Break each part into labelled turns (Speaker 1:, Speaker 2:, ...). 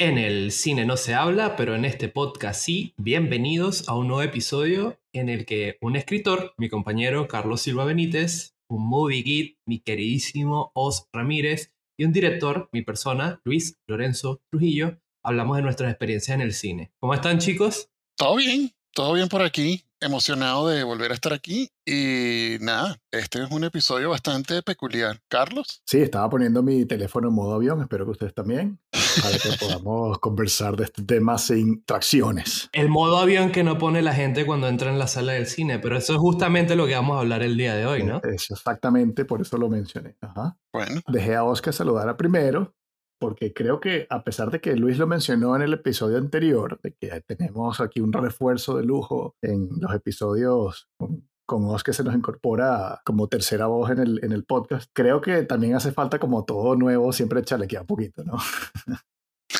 Speaker 1: En el cine no se habla, pero en este podcast sí. Bienvenidos a un nuevo episodio en el que un escritor, mi compañero Carlos Silva Benítez, un movie geek, mi queridísimo Os Ramírez, y un director, mi persona, Luis Lorenzo Trujillo, hablamos de nuestras experiencias en el cine. ¿Cómo están chicos?
Speaker 2: Todo bien, todo bien por aquí emocionado de volver a estar aquí y nada, este es un episodio bastante peculiar. Carlos.
Speaker 3: Sí, estaba poniendo mi teléfono en modo avión, espero que ustedes también, para que podamos conversar de este tema sin tracciones.
Speaker 1: El modo avión que no pone la gente cuando entra en la sala del cine, pero eso es justamente lo que vamos a hablar el día de hoy, ¿no?
Speaker 3: Es exactamente, por eso lo mencioné. Ajá.
Speaker 2: Bueno.
Speaker 3: Dejé a Oscar saludar primero, porque creo que a pesar de que Luis lo mencionó en el episodio anterior, de que tenemos aquí un refuerzo de lujo en los episodios con, con Oscar se nos incorpora como tercera voz en el, en el podcast, creo que también hace falta como todo nuevo, siempre chalequear un poquito, ¿no?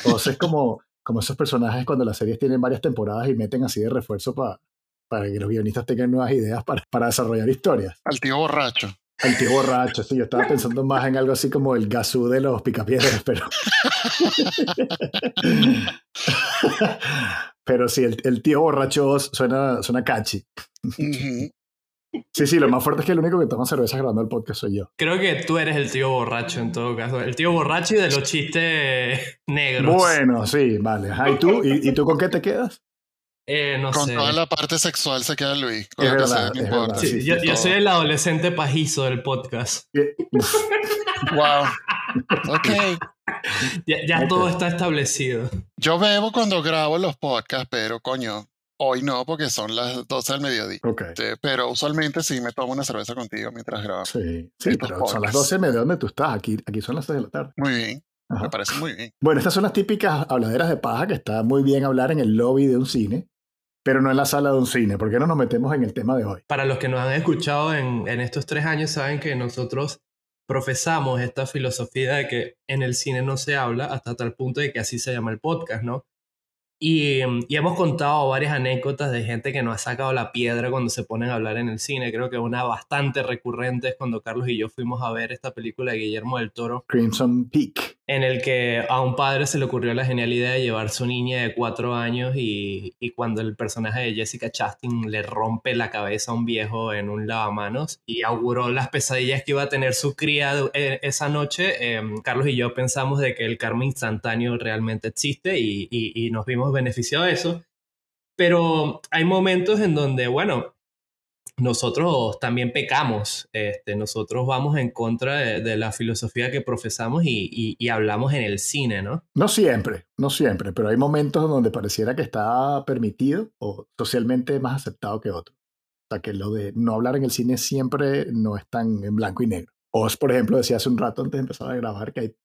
Speaker 3: Entonces es como, como esos personajes cuando las series tienen varias temporadas y meten así de refuerzo para para que los guionistas tengan nuevas ideas para, para desarrollar historias.
Speaker 2: Al tío borracho.
Speaker 3: El tío borracho, sí, yo estaba pensando más en algo así como el gasú de los picapiedras, pero. pero sí, el, el, tío borracho suena, suena catchy. Sí, sí, lo más fuerte es que el único que toma cerveza grabando el podcast soy yo.
Speaker 1: Creo que tú eres el tío borracho en todo caso. El tío borracho y de los chistes negros.
Speaker 3: Bueno, sí, vale. ¿Y tú? ¿Y, ¿Y tú con qué te quedas?
Speaker 1: Eh, no
Speaker 2: con
Speaker 1: sé.
Speaker 2: toda la parte sexual se queda Luis.
Speaker 3: Es verdad, es verdad,
Speaker 1: Sí,
Speaker 3: sí,
Speaker 1: yo, soy el adolescente pajizo del podcast.
Speaker 2: Wow. Ok.
Speaker 1: Ya, todo está establecido.
Speaker 2: Yo bebo cuando grabo los podcasts, pero coño, hoy no porque son las 12 del mediodía.
Speaker 3: Ok.
Speaker 2: Este, Pero usualmente sí me tomo una cerveza contigo mientras grabamos.
Speaker 3: Sí, sí, pero son las
Speaker 2: podcasts.
Speaker 3: 12 de donde tú estás. Aquí, aquí son las 6 de la tarde.
Speaker 2: Muy bien.
Speaker 3: Ajá.
Speaker 2: Me parece muy bien.
Speaker 3: Bueno, estas son las típicas habladeras de paja que está muy bien hablar en el lobby de un cine, pero no en la sala de un cine. ¿Por qué no nos metemos en el tema de hoy?
Speaker 1: Para los que nos han escuchado en, en estos tres años, saben que nosotros profesamos esta filosofía de que en el cine no se habla hasta tal punto de que así se llama el podcast, ¿no? Y, y hemos contado varias anécdotas de gente que nos ha sacado la piedra cuando se ponen a hablar en el cine. Creo que una bastante recurrente es cuando Carlos y yo fuimos a ver esta película de Guillermo del Toro,
Speaker 3: Crimson Peak.
Speaker 1: En el que a un padre se le ocurrió la genial idea de llevar su niña de cuatro años y, y cuando el personaje de Jessica Chastain le rompe la cabeza a un viejo en un lavamanos y auguró las pesadillas que iba a tener su cría eh, esa noche, eh, Carlos y yo pensamos de que el karma instantáneo realmente existe y, y- y nos vimos beneficiados de eso. Pero hay momentos en donde, bueno, nosotros también pecamos, este, nosotros vamos en contra de, de la filosofía que profesamos y, y- y hablamos en el cine, ¿no?
Speaker 3: No siempre, no siempre, pero hay momentos donde pareciera que está permitido o socialmente más aceptado que otros. O sea, que lo de no hablar en el cine siempre no es tan en blanco y negro. Oz, por ejemplo, decía hace un rato antes de empezar a grabar que hay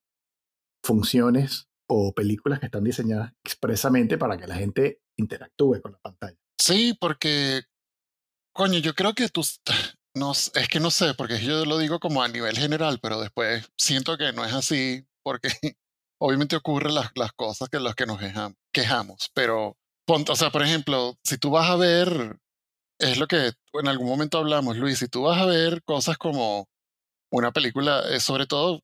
Speaker 3: funciones o películas que están diseñadas expresamente para que la gente interactúe con la pantalla.
Speaker 2: Sí, porque, coño, yo creo que tú, no, es que no sé, porque yo lo digo como a nivel general, pero después siento que no es así, porque obviamente ocurren las, las cosas que las que nos quejam- quejamos, pero, o sea, por ejemplo, si tú vas a ver, es lo que en algún momento hablamos, Luis, si tú vas a ver cosas como una película, eh, sobre todo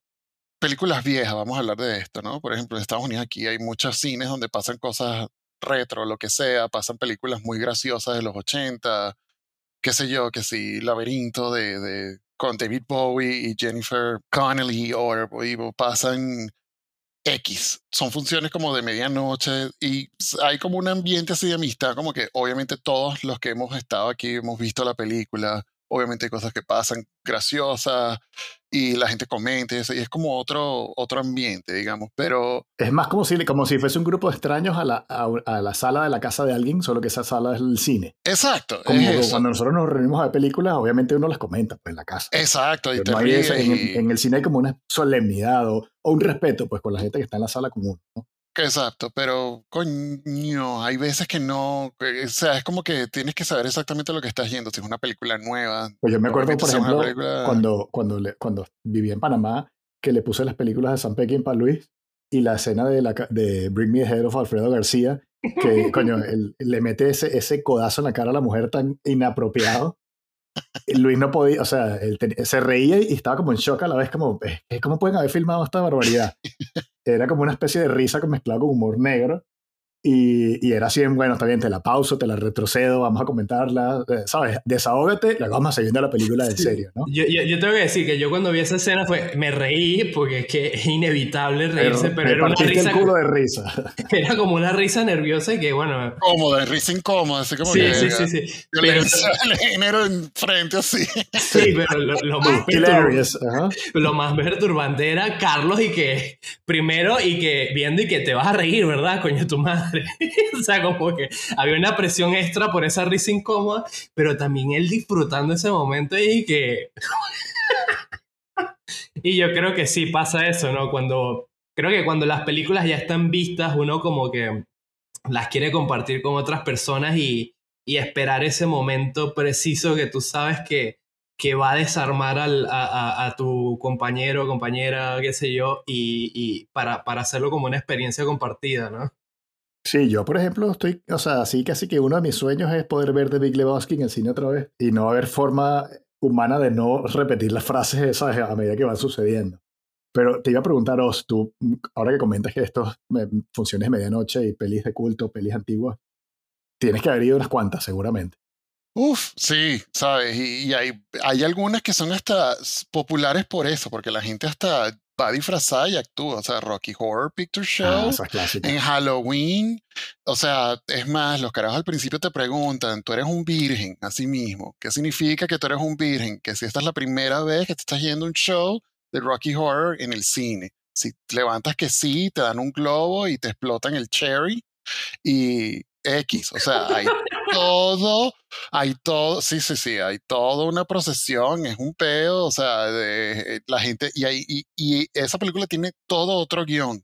Speaker 2: películas viejas, vamos a hablar de esto, ¿no? Por ejemplo, en Estados Unidos aquí hay muchos cines donde pasan cosas retro, lo que sea, pasan películas muy graciosas de los 80, qué sé yo, que sí, Laberinto de, de con David Bowie y Jennifer Connelly o, o pasan X, son funciones como de medianoche y hay como un ambiente así de amistad, como que obviamente todos los que hemos estado aquí hemos visto la película, obviamente hay cosas que pasan graciosas y la gente comenta y eso, y es como otro, otro ambiente, digamos, pero
Speaker 3: Es más como si, como si fuese un grupo de extraños a la, a, a la sala de la casa de alguien, solo que esa sala es el cine.
Speaker 2: exacto,
Speaker 3: Como
Speaker 2: es eso.
Speaker 3: cuando nosotros nos reunimos a ver películas, obviamente uno las comenta pues, en la casa.
Speaker 2: Exacto, y te
Speaker 3: no hay ese-
Speaker 2: y-
Speaker 3: el, en el cine hay como una solemnidad o, o un respeto pues con la gente que está en la sala común. ¿no?
Speaker 2: Exacto, pero coño, hay veces que no, que- o sea, es como que tienes que saber exactamente lo que estás yendo, si es una película nueva.
Speaker 3: Pues yo me acuerdo, por ejemplo,
Speaker 2: película-
Speaker 3: cuando, cuando, le- cuando vivía en Panamá, que le puse las películas de San Pekín para Luis y la escena de, la, de Bring Me the Head of Alfredo García, que coño, él- le mete ese, ese codazo en la cara a la mujer tan inapropiado. Luis no podía, o sea, él se reía y estaba como en shock a la vez, como, ¿cómo pueden haber filmado esta barbaridad? Era como una especie de risa mezclado con humor negro. Y, y, era así, bueno, está bien, te la pauso, te la retrocedo, vamos a comentarla, eh, ¿sabes? Desahógate, la vamos a seguir viendo la película en serio, ¿no?
Speaker 1: Yo, yo, tengo que decir que yo cuando vi esa escena fue, me reí porque es que es inevitable reírse, pero, era una risa...
Speaker 3: el culo de risa.
Speaker 1: Era como una risa nerviosa y que, bueno...
Speaker 2: Cómoda, risa incómoda, así como
Speaker 1: sí,
Speaker 2: que...
Speaker 1: Sí, sí, sí.
Speaker 2: Pero, el género enfrente así.
Speaker 1: Sí, pero lo, más, perturbante, lo más perturbante era Carlos y que, primero, y que viendo y que te vas a reír, ¿verdad, coño, tu madre? o sea, como que había una presión extra por esa risa incómoda, pero también él disfrutando ese momento y que... y yo creo que sí pasa eso, ¿no? Cuando... Creo que cuando las películas ya están vistas, uno como que las quiere compartir con otras personas y, y esperar ese momento preciso que tú sabes que, que va a desarmar al, a, a, tu compañero, compañera, qué sé yo, y, y para, para hacerlo como una experiencia compartida, ¿no?
Speaker 3: Sí, yo por ejemplo estoy, o sea, sí, casi que uno de mis sueños es poder ver The Big Lebowski en el cine otra vez y no haber forma humana de no repetir las frases esas a medida que van sucediendo. Pero te iba a preguntar, Os, tú, ahora que comentas que estos funciones de medianoche y pelis de culto, pelis antiguas, tienes que haber ido unas cuantas seguramente.
Speaker 2: Uf, sí, sabes, y, y hay, hay algunas que son hasta populares por eso, porque la gente hasta va disfrazada y actúa. O sea, Rocky Horror Picture
Speaker 3: Ah,
Speaker 2: Show,
Speaker 3: es clásica.
Speaker 2: en Halloween. O sea, es más, los carajos al principio te preguntan, tú eres un virgen, así mismo. ¿Qué significa que tú eres un virgen? Que si esta es la primera vez que te estás yendo a un show de Rocky Horror en el cine. Si levantas que sí, te dan un globo y te explotan el cherry y X. O sea, hay todo, hay todo, sí, sí, sí, hay toda una procesión, es un peo, o sea, de, la gente, y, hay, y, y esa película tiene todo otro guion.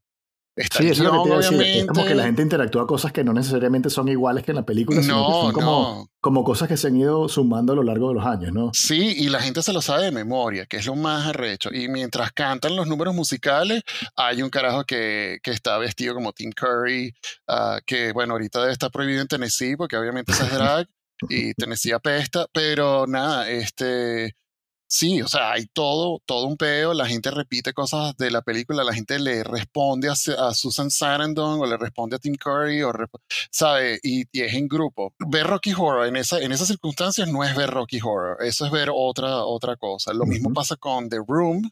Speaker 2: Está
Speaker 3: Sí, eso es lo que te iba a decir. Es como que la gente interactúa cosas que no necesariamente son iguales que en la película, sino que
Speaker 2: No,
Speaker 3: son como,
Speaker 2: no.
Speaker 3: como cosas que se han ido sumando a lo largo de los años, ¿no?
Speaker 2: Sí, y la gente se lo sabe de memoria, que es lo más arrecho. Y mientras cantan los números musicales, hay un carajo que, que está vestido como Tim Curry, ah, que bueno, ahorita debe estar prohibido en Tennessee, porque obviamente es drag, y Tennessee apesta, pero nada, este... Sí, o sea, hay todo, todo un peo, la gente repite cosas de la película, la gente le responde a, Susan Sarandon o le responde a Tim Curry, o ¿sabe? Y, y es en grupo. Ver Rocky Horror en, esa, en esas circunstancias no es ver Rocky Horror, eso es ver otra, otra cosa. Lo mismo pasa con The Room,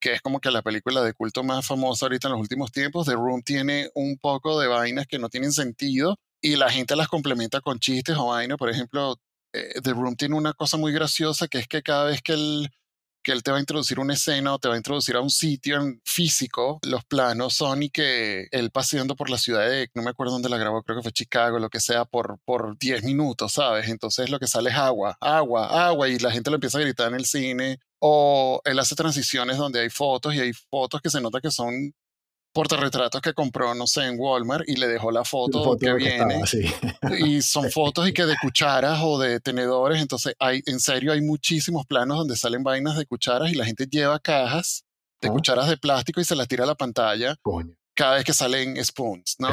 Speaker 2: que es como que la película de culto más famosa ahorita en los últimos tiempos. The Room tiene un poco de vainas que no tienen sentido y la gente las complementa con chistes o vainas. Por ejemplo, eh, The Room tiene una cosa muy graciosa que es que cada vez que él, que él te va a introducir una escena o te va a introducir a un sitio en físico, los planos son y que él paseando por la ciudad de, no me acuerdo dónde la grabó, creo que fue Chicago, lo que sea, por, por 10 minutos, ¿sabes? Entonces lo que sale es agua, agua, agua y la gente lo empieza a gritar en el cine. O él hace transiciones donde hay fotos y hay fotos que se nota que son portarretratos que compró, no sé, en Walmart y le dejó la foto,
Speaker 3: Foto
Speaker 2: que
Speaker 3: que
Speaker 2: viene
Speaker 3: estaba, sí.
Speaker 2: y son fotos y que de cucharas o de tenedores, entonces hay, en serio, hay muchísimos planos donde salen vainas de cucharas y la gente lleva cajas de
Speaker 3: Ah.
Speaker 2: cucharas de plástico y se las tira a la pantalla
Speaker 3: Coño.
Speaker 2: Cada vez que salen spoons, ¿no?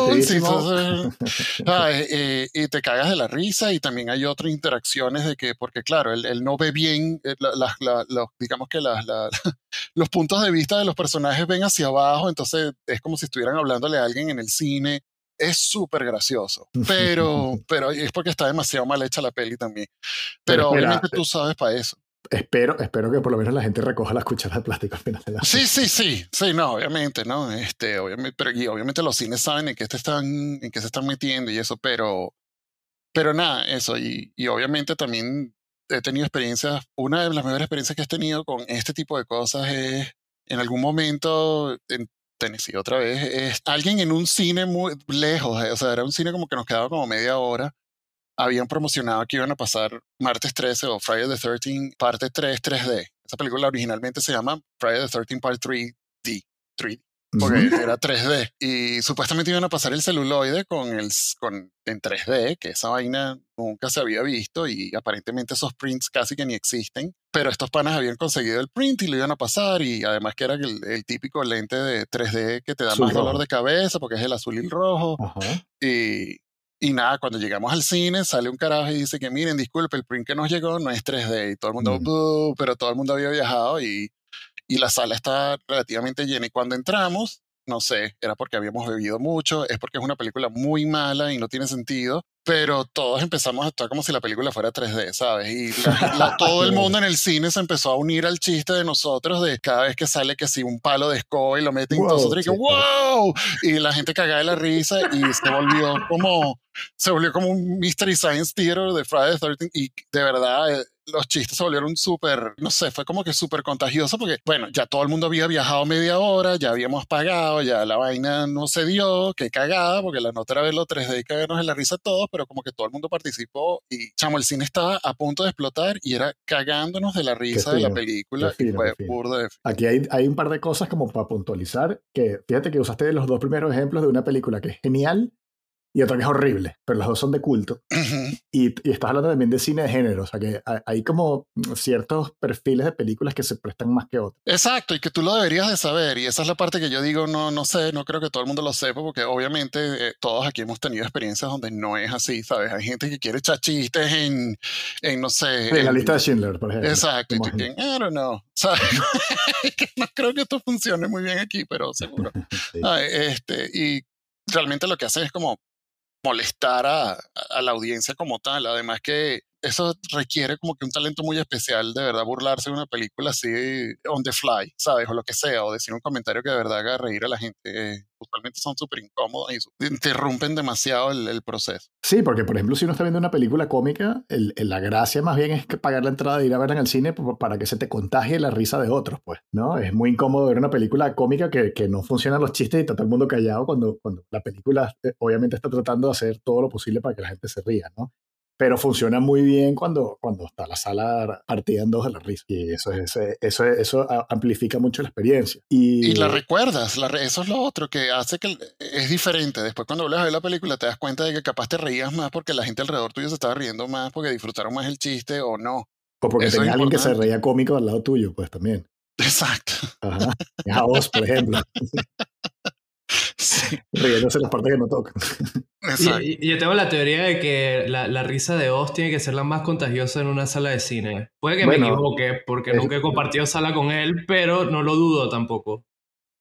Speaker 2: Spoons, y entonces, eh, eh, y te cagas de la risa y también hay otras interacciones de que, porque claro, él, él no ve bien, eh, la- la- la- digamos que los puntos de vista de los personajes ven hacia abajo, entonces es como si estuvieran hablándole a alguien en el cine. Es súper gracioso, pero, pero es porque está demasiado mal hecha la peli también.
Speaker 3: Pero
Speaker 2: Pero,
Speaker 3: espera,
Speaker 2: obviamente tú sabes para eso.
Speaker 3: Espero, espero que por lo menos la gente recoja las cucharas de plástico al final de la
Speaker 2: Sí, sí, sí, sí, no, obviamente, ¿no? Este, obviamente, pero y obviamente los cines saben en qué te están, en qué se están metiendo y eso, pero, pero nada, eso, y, y obviamente también he tenido experiencias, una de las mejores experiencias que he tenido con este tipo de cosas es, en algún momento, en Tennessee otra vez, es alguien en un cine muy lejos, eh, o sea, era un cine como que nos quedaba como media hora, habían promocionado que iban a pasar martes 13 o Friday the 13, parte 3, 3D. Esa película originalmente se llama Friday the 13 Part 3D, 3D, porque
Speaker 3: Ujú.
Speaker 2: era 3D. Y supuestamente iban a pasar el celuloide con el, con, en 3D, que esa vaina nunca se había visto y aparentemente esos prints casi que ni existen. Pero estos panas habían conseguido el print y lo iban a pasar y además que era el, el típico lente de 3D que te da más dolor
Speaker 3: rojo.
Speaker 2: de cabeza porque es el azul y el rojo.
Speaker 3: Ajá.
Speaker 2: Y, Y nada, cuando llegamos al cine, sale un carajo y dice que miren, disculpe, el print que nos llegó no es 3D. Y todo el mundo, pero todo el mundo había viajado y, y la sala está relativamente llena. Y cuando entramos, no sé, era porque habíamos bebido mucho, es porque es una película muy mala y no tiene sentido, pero todos empezamos a actuar como si la película fuera 3D, ¿sabes? Y todo el mundo en el cine se empezó a unir al chiste de nosotros de cada vez que sale que si un palo de escoba y lo meten wow, nosotros y que ¡wow! Y la gente cagaba de la risa y se volvió como se volvió como un Mystery Science Theater de Friday the 13 y de verdad eh, los chistes se volvieron súper, no sé, fue como que súper contagioso porque, bueno, ya todo el mundo había viajado media hora, ya habíamos pagado, ya la vaina no se dio, qué cagada, porque la nota era verlo 3D y cagarnos en la risa todos, pero como que todo el mundo participó y, chamo, el cine estaba a punto de explotar y era cagándonos de la risa de la película y fue de...
Speaker 3: Aquí hay, hay un par de cosas como para puntualizar, que fíjate que usaste los dos primeros ejemplos de una película que es genial y otra que es horrible, pero las dos son de culto. Y, y, estás hablando también de cine de género, o sea que hay como ciertos perfiles de películas que se prestan más que otros.
Speaker 2: Exacto, y que tú lo deberías de saber, y esa es la parte que yo digo, no, no sé, no creo que todo el mundo lo sepa, porque obviamente eh, todos aquí hemos tenido experiencias donde no es así, ¿sabes? Hay gente que quiere echar chistes en, en no sé...
Speaker 3: en, la lista de Schindler, por ejemplo.
Speaker 2: Exacto, y tú I don't know, ¿sabes? no creo que esto funcione muy bien aquí, pero seguro. este, y realmente lo que hacen es como molestar a, a, la audiencia como tal. Además que eso requiere como que un talento muy especial de verdad burlarse de una película así on the fly, ¿sabes? O lo que sea, o decir un comentario que de verdad haga reír a la gente. usualmente son súper incómodos y interrumpen demasiado el, proceso.
Speaker 3: Sí, porque por ejemplo, si uno está viendo una película cómica, el, la gracia más bien es pagar la entrada de ir a verla en el cine para que se te contagie la risa de otros, pues, ¿no? Es muy incómodo ver una película cómica que, que no funcionan los chistes y está todo el mundo callado cuando, cuando la película eh, obviamente está tratando de hacer todo lo posible para que la gente se ría, ¿no? Pero funciona muy bien cuando, cuando está la sala partida en dos de la risa. Y eso, es, eso, eso amplifica mucho la experiencia. Y,
Speaker 2: y la recuerdas, la, eso es lo otro que hace que es diferente. Después cuando vuelves a ver la película te das cuenta de que capaz te reías más porque la gente alrededor tuyo se estaba riendo más porque disfrutaron más el chiste o no.
Speaker 3: O porque tenía alguien que se reía cómico al lado tuyo, pues también.
Speaker 2: Exacto.
Speaker 3: Ajá. A vos, por ejemplo. Sí. Riéndose las partes que no tocan.
Speaker 1: Y, yo tengo la teoría de que la, la, risa de Oz tiene que ser la más contagiosa en una sala de cine. Puede que me equivoque, porque nunca he compartido sala con él, pero no lo dudo tampoco.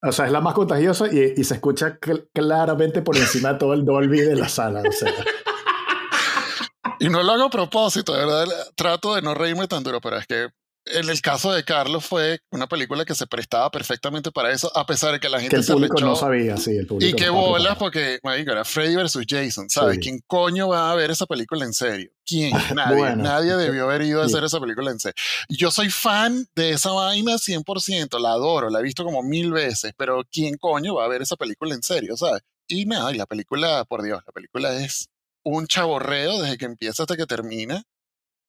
Speaker 3: O sea, es la más contagiosa y, y se escucha claramente por encima de todo el Dolby de la sala. O sea.
Speaker 2: y no lo hago a propósito, de verdad. Trato de no reírme tan duro, pero es que en el caso de Carlos fue una película que se prestaba perfectamente para eso, a pesar de que la gente
Speaker 3: que el público no sabía, sí, el público.
Speaker 2: Y qué bolas, porque, era Freddy versus Jason, ¿sabes? ¿Quién coño va a ver esa película en serio? ¿Quién? Nadie. nadie debió haber ido a hacer esa película en serio. Yo soy fan de esa vaina 100%, la adoro, la he visto como mil veces, pero ¿quién coño va a ver esa película en serio, ¿sabes? Y nada, y la película, por Dios, la película es un chaborreo desde que empieza hasta que termina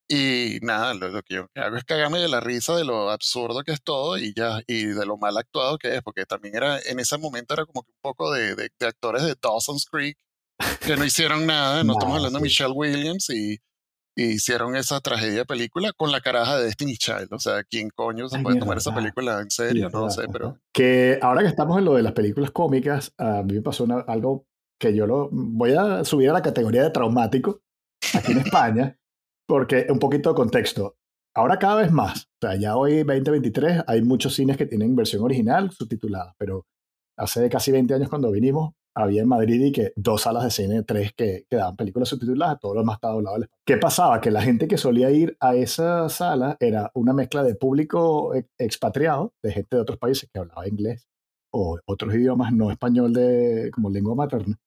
Speaker 2: y nada, lo, que yo hago es cagarme de la risa de lo absurdo que es todo y ya, y de lo mal actuado que es, porque también era, en ese momento era como que un poco de, de, actores de Dawson's Creek que no hicieron nada, no, estamos hablando de Michelle Williams y, hicieron esa tragedia de película con la caraja de Destiny Child, o sea, ¿quién coño se puede tomar esa película en serio? no lo sé, pero...
Speaker 3: Que ahora que estamos en lo de las películas cómicas, a mí me pasó algo que yo lo voy a subir a la categoría de traumático aquí en España. Porque un poquito de contexto. Ahora cada vez más, o sea, ya hoy 2023 hay muchos cines que tienen versión original subtitulada, pero hace casi 20 años cuando vinimos había en Madrid y que dos salas de cine, tres que, daban películas subtituladas, todo lo demás estaba doblado ¿Qué pasaba? Que la gente que solía ir a esa sala era una mezcla de público expatriado, de gente de otros países que hablaba inglés o otros idiomas no español de, como lengua materna,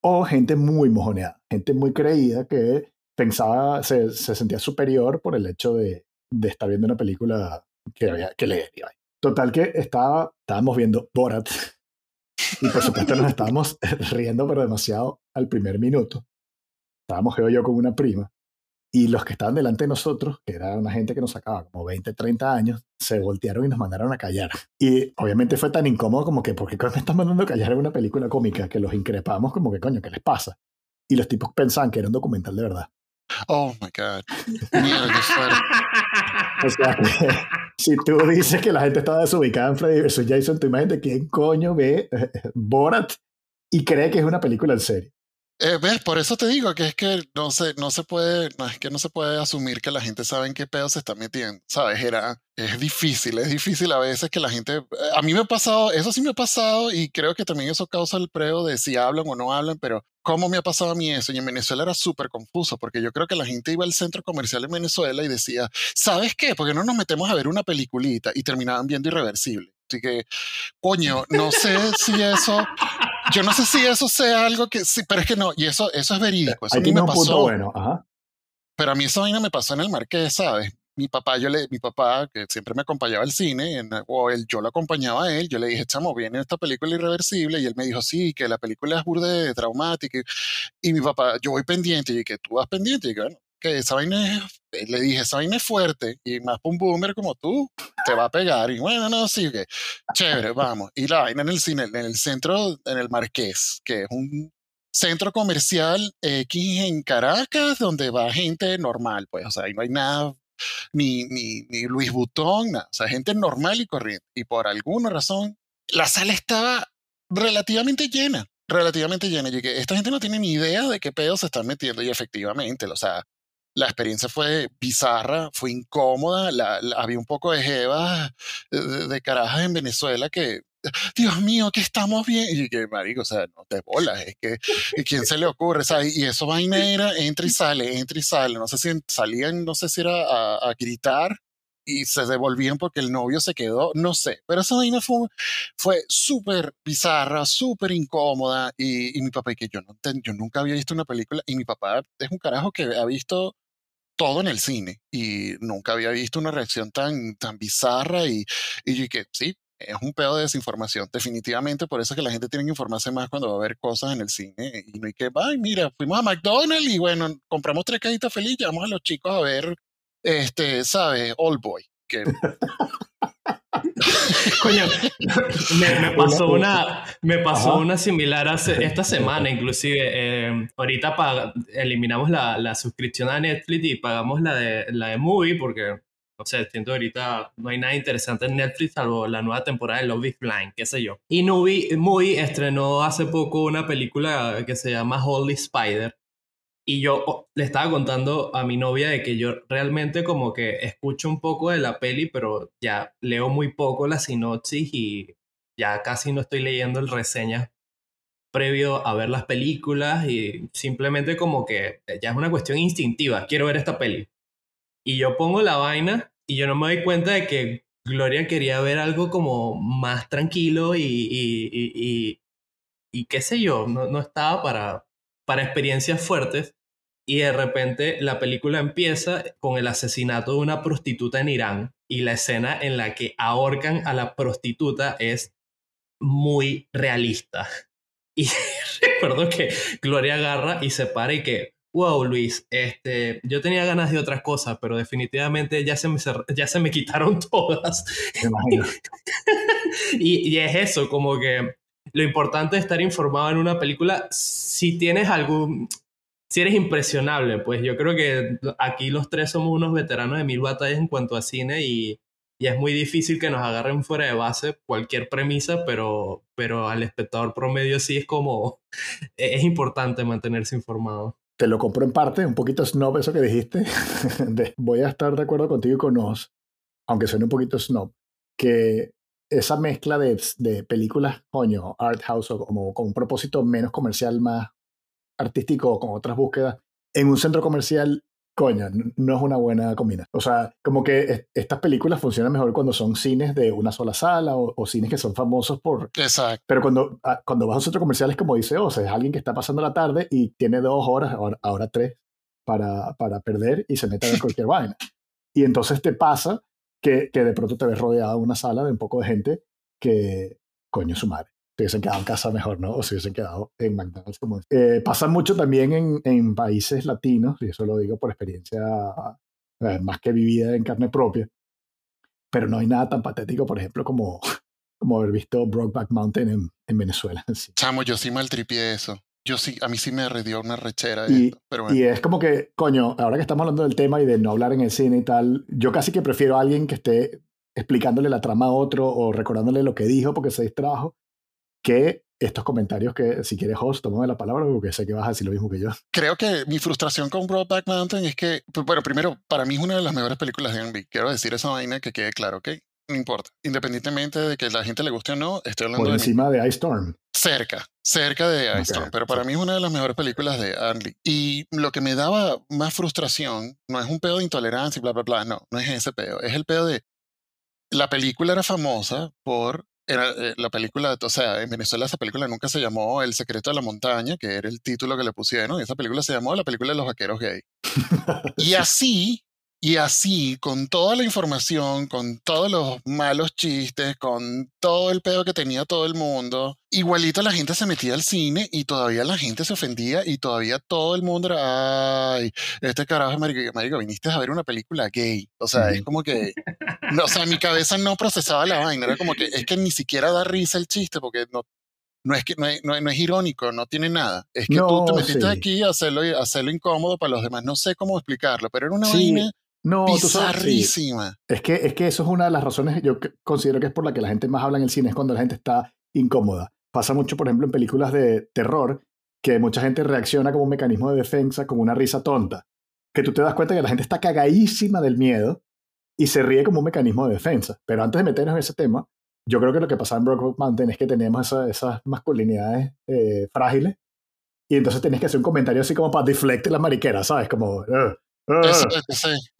Speaker 3: o gente muy mojoneada, gente muy creída que pensaba, se, se, sentía superior por el hecho de, de estar viendo una película que, había, que leer. Total que estaba, estábamos viendo Borat y por supuesto nos estábamos riendo pero demasiado al primer minuto. Estábamos yo, yo con una prima y los que estaban delante de nosotros, que era una gente que nos sacaba como 20, 30 años, se voltearon y nos mandaron a callar. Y obviamente fue tan incómodo como que, ¿por qué me están mandando a callar en una película cómica? Que los increpamos como que, coño, ¿qué les pasa? Y los tipos pensaban que era un documental de verdad.
Speaker 2: Oh my God.
Speaker 3: o sea, si tú dices que la gente estaba desubicada en Freddy vs. Jason, tú imagínate quién coño ve Borat y cree que es una película en serio.
Speaker 2: Eh, ¿Ves? Por eso te digo que es que no se, no se puede, no es que no se puede asumir que la gente sabe en qué pedo se está metiendo, ¿sabes? Era, es difícil, es difícil a veces que la gente, eh, a mí me ha pasado, eso sí me ha pasado y creo que también eso causa el preo de si hablan o no hablan, pero ¿cómo me ha pasado a mí eso? Y en Venezuela era súper confuso porque yo creo que la gente iba al centro comercial en Venezuela y decía, ¿sabes qué? Porque no nos metemos a ver una peliculita y terminaban viendo Irreversible. Así que, coño, no sé si eso yo no sé si eso sea algo que sí, pero es que no, y eso, eso es verídico. Eso a mí me pasó. bueno. Pero a mí esa vaina me pasó en el Marqués, ¿sabes? Mi papá, yo le, mi papá, que siempre me acompañaba al cine, o él, yo lo acompañaba a él, yo le dije, chamo, viene esta película irreversible, y él me dijo, sí, que la película es burde traumática, y mi papá, yo voy pendiente, y que tú vas pendiente, y que bueno, que esa vaina es, le dije, esa vaina es fuerte y más para un boomer como tú, te va a pegar. Y bueno, no, sí, que chévere, vamos. Y la vaina en el cine, en el centro, en el Marqués, que es un centro comercial X en Caracas, donde va gente normal, pues, o sea, ahí no hay nada, ni, ni, ni Luis Butón, nada, o sea, gente normal y corriente. Y por alguna razón, la sala estaba relativamente llena relativamente llena. Y que esta gente no tiene ni idea de qué pedo se están metiendo. Y efectivamente, o sea, la experiencia fue bizarra, fue incómoda, había un poco de jevas de, carajas en Venezuela que, Dios mío, que estamos bien. Y que, marico, o sea, no te bolas, es que, ¿quién se le ocurre? Y eso vaina era, entra y sale, entra y sale. No sé si salían, no sé si era a, gritar y se devolvían porque el novio se quedó, no sé. Pero esa vaina fue, fue súper bizarra, súper incómoda. Y, y, mi papá, que yo, no, yo nunca había visto una película, y mi papá es un carajo que ha visto todo en el cine y nunca había visto una reacción tan, tan bizarra y, y que sí, es un pedo de desinformación, definitivamente, por eso es que la gente tiene que informarse más cuando va a ver cosas en el cine y no hay que, ay, mira, fuimos a McDonald's y bueno, compramos tres cajitas felices, llevamos a los chicos a ver, este, ¿sabes? All Boy. Que
Speaker 1: Coño, me, pasó una, me pasó una similar hace, esta semana, inclusive. Eh, ahorita eliminamos la, la, suscripción a Netflix y pagamos la de, la de Movie porque, no sé, siento ahorita no hay nada interesante en Netflix salvo la nueva temporada de Love is Blind, qué sé yo. Y Movie, Movie estrenó hace poco una película que se llama Holy Spider y yo oh, le estaba contando a mi novia de que yo realmente como que escucho un poco de la peli, pero ya leo muy poco la sinopsis y ya casi no estoy leyendo el reseña previo a ver las películas y simplemente como que ya es una cuestión instintiva, quiero ver esta peli. Y yo pongo la vaina y yo no me doy cuenta de que Gloria quería ver algo como más tranquilo y, y, y, y qué sé yo, no, no estaba para, para experiencias fuertes y de repente la película empieza con el asesinato de una prostituta en Irán y la escena en la que ahorcan a la prostituta es muy realista. Y recuerdo que Gloria agarra y se para y que, wow, Luis, este, yo tenía ganas de otras cosas, pero definitivamente ya se me, ya se me quitaron todas. y, y es eso, como que lo importante es estar informado en una película si tienes algún, si eres impresionable, pues yo creo que aquí los tres somos unos veteranos de mil batallas en cuanto a cine y, y es muy difícil que nos agarren fuera de base cualquier premisa, pero, pero al espectador promedio sí es como, es importante mantenerse informado.
Speaker 3: Te lo compro en parte, un poquito snob eso que dijiste. voy a estar de acuerdo contigo con Oz, aunque suene un poquito snob, que esa mezcla de, de películas, coño, art house o como con un propósito menos comercial, más artístico con otras búsquedas, en un centro comercial, coño, no es una buena combinación. O sea, como que estas películas funcionan mejor cuando son cines de una sola sala o, cines que son famosos por...
Speaker 2: Exacto.
Speaker 3: Pero cuando, ah, cuando vas a un centro comercial es como dice, o sea, es alguien que está pasando la tarde y tiene dos horas, ahora, tres, para, para perder y se mete en cualquier vaina. Y entonces te pasa que, que de pronto te ves rodeado de una sala de un poco de gente que, coño, su madre. Se hubiesen quedado en casa mejor, ¿no? O se hubiesen quedado en McDonald's. Como... Eh, pasa mucho también en, en, países latinos, y eso lo digo por experiencia eh, más que vivida en carne propia, pero no hay nada tan patético, por ejemplo, como, como haber visto Brokeback Mountain en, en Venezuela.
Speaker 2: Chamo, yo sí maltripié eso. Yo sí, a mí sí me redió una rechera.
Speaker 3: Y,
Speaker 2: pero
Speaker 3: y es como que, coño, ahora que estamos hablando del tema y de no hablar en el cine y tal, yo casi que prefiero a alguien que esté explicándole la trama a otro o recordándole lo que dijo porque se distrajo, que estos comentarios que, si quieres, host, tómame la palabra porque sé que vas a decir lo mismo que yo.
Speaker 2: Creo que mi frustración con Broadback Mountain es que, bueno, primero, para mí es una de las mejores películas de Andy. Quiero decir esa vaina que quede claro, ¿ok? No importa. Independientemente de que la gente le guste o no, estoy hablando
Speaker 3: Por encima de, Ice Storm.
Speaker 2: Cerca, cerca de Ice Storm. Pero para mí es una de las mejores películas de Andy. Y lo que me daba más frustración no es un pedo de intolerancia y bla, bla, bla. No, no es ese pedo. Es el pedo de. La película era famosa por era eh, la película, o sea, en Venezuela esa película nunca se llamó El secreto de la montaña, que era el título que le pusieron, y esa película se llamó La película de los vaqueros gay. y así, y así, con toda la información, con todos los malos chistes, con todo el pedo que tenía todo el mundo, igualito la gente se metía al cine y todavía la gente se ofendía y todavía todo el mundo era, ay, este carajo, marico, marico viniste a ver una película gay. O sea, es como que, no, o sea, mi cabeza no procesaba la vaina, era como que es que ni siquiera da risa el chiste porque no, no es que no es, no, es, irónico, no tiene nada. Es que tú te metiste aquí a hacerlo, a hacerlo incómodo para los demás. No sé cómo explicarlo, pero era una vaina no, bizarrísima.
Speaker 3: Es, que, es que eso es una de las razones yo considero que es por la que la gente más habla en el cine, es cuando la gente está incómoda. Pasa mucho, por ejemplo, en películas de terror, que mucha gente reacciona como un mecanismo de defensa, como una risa tonta. Que tú te das cuenta que la gente está cagadísima del miedo y se ríe como un mecanismo de defensa. Pero antes de meternos en ese tema, yo creo que lo que pasa en Brokeback Mountain es que tenemos esas masculinidades eh, frágiles y entonces tenés que hacer un comentario así como para deflecte la mariquera, ¿sabes? Como,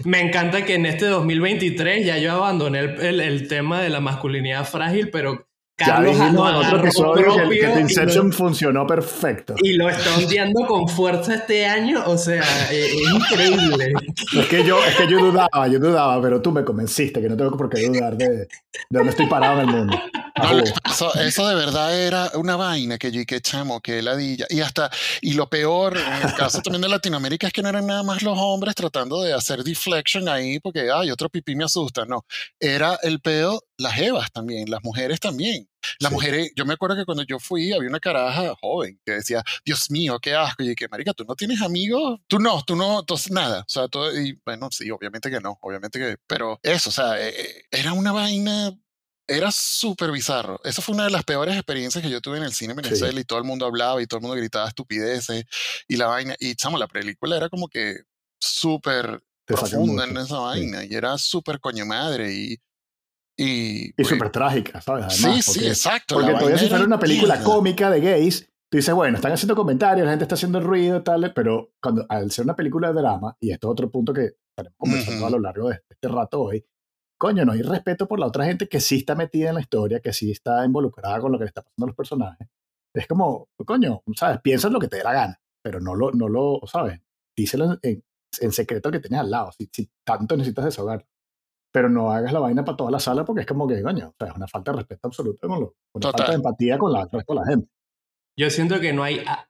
Speaker 1: me encanta que en este 2023 ya yo abandoné el, el, tema de la masculinidad frágil, pero
Speaker 3: Carlos ya dijimos en otro episodio que, que Inception funcionó perfecto.
Speaker 1: Y lo está hundiendo con fuerza este año, o sea, e, es, increíble.
Speaker 3: Es que, yo, es que yo dudaba, yo dudaba, pero tú me convenciste que no tengo por qué dudar de, de dónde estoy parado en el mundo.
Speaker 2: Eso, eso, de verdad era una vaina que yo y que chamo, que ladilla. Y hasta, y lo peor, en el caso también de Latinoamérica, es que no eran nada más los hombres tratando de hacer deflection ahí, porque, ay, otro pipí me asusta. No, era el pedo, las evas también, las mujeres también. Las mujeres, yo me acuerdo que cuando yo fui había una caraja joven que decía, Dios mío, qué asco. Y que, marica, ¿tú no tienes amigos? Tú no, tú no, entonces nada. O sea, todo, y bueno, sí, obviamente que no, obviamente que, pero eso, o sea, eh, eh, era una vaina era súper bizarro. Esa fue una de las peores experiencias que yo tuve en el cine en Venezuela y todo el mundo hablaba y todo el mundo gritaba estupideces y la vaina. Y chamo, la película era como que súper profunda en esa vaina y era súper coño madre y. Y,
Speaker 3: y pues súper trágica, ¿sabes?
Speaker 2: sí, sí, exacto.
Speaker 3: Porque todavía si fuera una película cómica de gays, tú dices, bueno, están haciendo comentarios, la gente está haciendo ruido, tal, pero cuando al ser una película de drama, y esto es otro punto que estaremos conversando a lo largo de este rato hoy, coño, no hay respeto por la otra gente que sí está metida en la historia, que sí está involucrada con lo que le está pasando a los personajes. Es como, coño, ¿sabes? Piensa en lo que te dé la gana, pero no lo, no lo ¿sabes? Díselo en, en secreto que tienes al lado, si, si tanto necesitas desahogar. Pero no hagas la vaina para toda la sala porque es como que, coño, o sea, es una falta de respeto absoluto con lo, una falta de empatía con la, con la gente.
Speaker 1: Yo siento que no hay ah,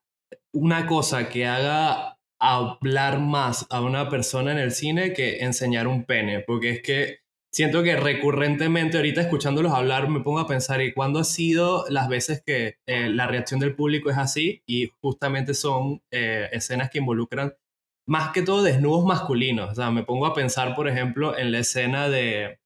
Speaker 1: una cosa que haga hablar más a una persona en el cine que enseñar un pene, porque es que siento que recurrentemente ahorita escuchándolos hablar me pongo a pensar, ¿y cuándo ha sido las veces que eh, la reacción del público es así? Y justamente son eh, escenas que involucran más que todo desnudos masculinos. O sea, me pongo a pensar, por ejemplo, en la escena de,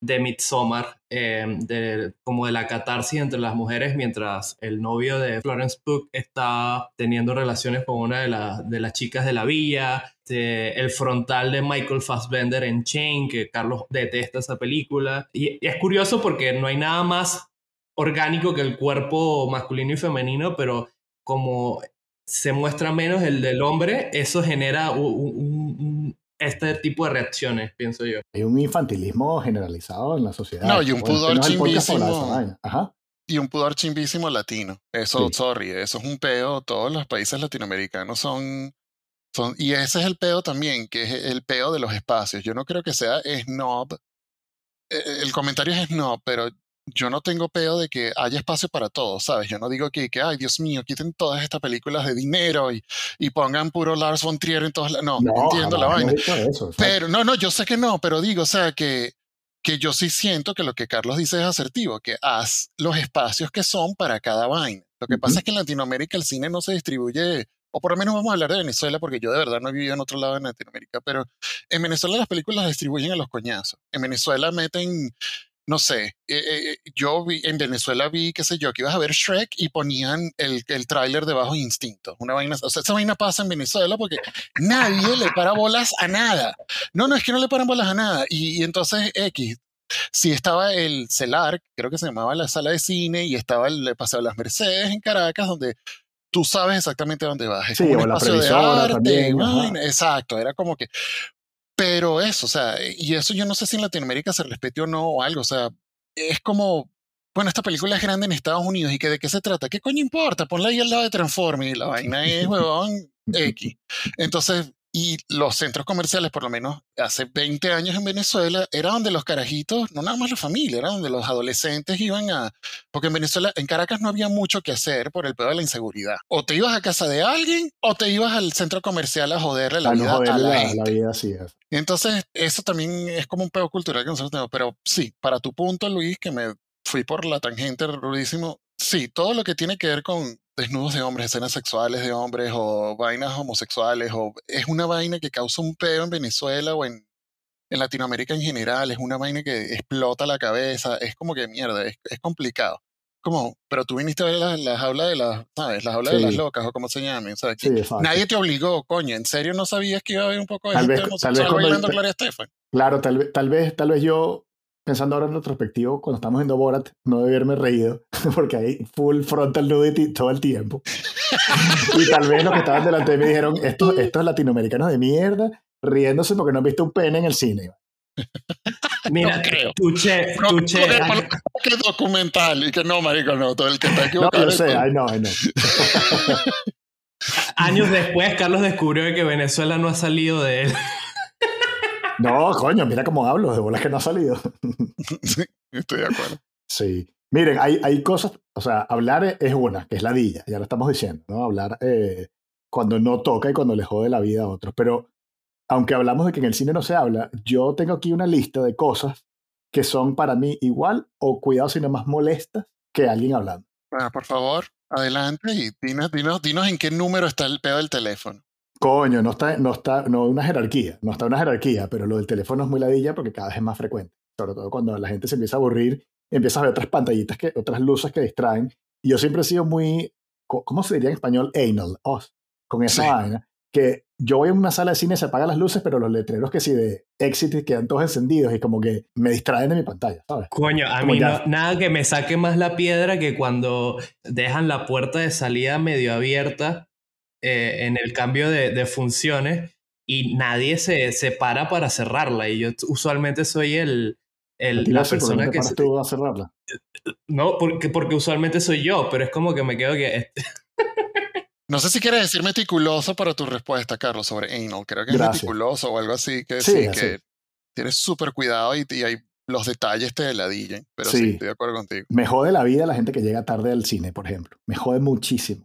Speaker 1: de Midsommar, eh, de, como de la catarsis entre las mujeres mientras el novio de Florence Pugh está teniendo relaciones con una de, de las chicas de la villa, el frontal de Michael Fassbender en Chain, que Carlos detesta esa película. Y, y es curioso porque no hay nada más orgánico que el cuerpo masculino y femenino, pero como se muestra menos el del hombre, eso genera un, este tipo de reacciones, pienso yo.
Speaker 3: Hay un infantilismo generalizado en la sociedad.
Speaker 2: No, y un pudor chimbísimo. Y un pudor chimbísimo latino. Eso, sorry, eso es un peo. Todos los países latinoamericanos son, son. Y ese es el peo también, que es el peo de los espacios. Yo no creo que sea snob. E, e, el comentario es snob, pero yo no tengo peo de que haya espacio para todos, ¿sabes? Yo no digo que, que ay, Dios mío, quiten todas estas películas de dinero y, y pongan puro Lars von Trier en todas las... No, entiendo la vaina. pero, no, no, yo sé que no, pero digo, o sea, que, que yo sí siento que lo que Carlos dice es asertivo, que haz los espacios que son para cada vaina. Lo que pasa es que en Latinoamérica el cine no se distribuye, o por lo menos vamos a hablar de Venezuela, porque yo de verdad no he vivido en otro lado de Latinoamérica, pero en Venezuela las películas las distribuyen a los coñazos. En Venezuela meten no sé, eh, yo vi, en Venezuela vi, qué sé yo, que ibas a ver Shrek y ponían el, el tráiler de Bajo Instinto. Una vaina, o sea, esa vaina pasa en Venezuela porque nadie le para bolas a nada. No, no, es que no le paran bolas a nada. Y, y entonces, X, si estaba el CELAR, creo que se llamaba la sala de cine, y estaba el Paseo de las Mercedes en Caracas, donde tú sabes exactamente dónde vas. Es
Speaker 3: Sí,
Speaker 2: como un
Speaker 3: o la
Speaker 2: espacio de arte,
Speaker 3: también,
Speaker 2: exacto, era como que... Pero eso, o sea, y eso yo no sé si en Latinoamérica se respete o no o algo, o sea, es como, bueno, esta película es grande en Estados Unidos y que de qué se trata, ¿qué coño importa? Ponla ahí al lado de Transformers y la vaina es, huevón, X. Entonces, y los centros comerciales, por lo menos hace 20 años en Venezuela, era donde los carajitos, no nada más la familia, era donde los adolescentes iban a... Porque en Venezuela, en Caracas no había mucho que hacer por el pedo de la inseguridad. O te ibas a casa de alguien o te ibas al centro comercial a joderle la
Speaker 3: a
Speaker 2: vida
Speaker 3: joder
Speaker 2: a la,
Speaker 3: la,
Speaker 2: gente.
Speaker 3: la vida así es.
Speaker 2: Entonces, eso también es como un pedo cultural que nosotros tenemos. Pero sí, para tu punto, Luis, que me fui por la tangente rudísimo, sí, todo lo que tiene que ver con desnudos de hombres, escenas sexuales de hombres o vainas homosexuales, o es una vaina que causa un pedo en Venezuela o en, en Latinoamérica en general, es una vaina que explota la cabeza, es como que mierda, es, es complicado. Como, pero tú viniste a ver las la de las, ¿sabes? La jaula de las
Speaker 3: Sí.
Speaker 2: locas o como se llamen, ¿sabes?
Speaker 3: Sí.
Speaker 2: Nadie te obligó, coño, ¿en serio no sabías que iba a haber un poco de
Speaker 3: Tal
Speaker 2: gente
Speaker 3: vez- tal vez
Speaker 2: homosexual bailando Gloria Estefan?
Speaker 3: Claro, tal, vez- tal vez, tal vez yo, pensando ahora en retrospectivo, cuando estamos viendo Borat, no debí haberme reído, porque hay full frontal nudity todo el tiempo. y tal vez los que estaban delante de mí dijeron, estos, estos latinoamericanos de mierda, riéndose porque no han visto un pene en el cine.
Speaker 1: Mira,
Speaker 2: No creo. No,
Speaker 1: tuche.
Speaker 2: porque- porque- que documental y que no, marico, no, todo el que está
Speaker 3: No,
Speaker 2: equivocado.
Speaker 3: yo
Speaker 2: es
Speaker 3: sé, ay no, ay no.
Speaker 1: Años después, Carlos descubrió que Venezuela no ha salido de él.
Speaker 3: No, coño, mira cómo hablo, de bolas que no ha salido.
Speaker 2: Sí, estoy de acuerdo.
Speaker 3: Sí. Miren, hay, hay cosas, o sea, hablar es- una, que es ladilla, ya lo estamos diciendo, ¿no? Hablar eh, cuando no toca y cuando le jode la vida a otros. Pero aunque hablamos de que en el cine no se habla, yo tengo aquí una lista de cosas que son para mí igual o cuidado sino más molestas que alguien hablando.
Speaker 2: Bueno, por favor, adelante y dinos, dinos, dinos en qué número está el pedo del teléfono.
Speaker 3: Coño, no está, no está, no una jerarquía, no está una jerarquía, pero lo del teléfono es muy ladilla porque cada vez es más frecuente. Sobre todo cuando la gente se empieza a aburrir, empieza a ver otras pantallitas, que, otras luces que distraen. Y yo siempre he sido muy, ¿cómo se diría en español? Anal, os, con esa
Speaker 2: Sí.
Speaker 3: vaina. Que yo voy a una sala de cine, se apagan las luces, pero los letreros que sí de exit quedan todos encendidos y como que me distraen de mi pantalla, ¿sabes?
Speaker 1: Coño, a
Speaker 3: Como
Speaker 1: mí
Speaker 3: ya-
Speaker 1: no- nada que me saque más la piedra que cuando dejan la puerta de salida medio abierta eh, en el cambio de, de funciones y nadie se, se para para cerrarla. Y yo usualmente soy el, el- la
Speaker 3: decir, ¿por qué no
Speaker 1: persona que... se-
Speaker 3: tú a cerrarla?
Speaker 1: No, porque, porque usualmente soy yo, pero es como que me quedo que...
Speaker 2: No sé si quieres decir meticuloso para tu respuesta, Carlos, sobre anal. Creo que es meticuloso o algo así, que
Speaker 3: Sí,
Speaker 2: sí,
Speaker 3: así.
Speaker 2: que tienes súper cuidado y, y hay los detalles te ladillen. Pero sí.
Speaker 3: Sí.
Speaker 2: estoy de acuerdo contigo.
Speaker 3: Me jode la vida la gente que llega tarde al cine, por ejemplo. Me jode muchísimo.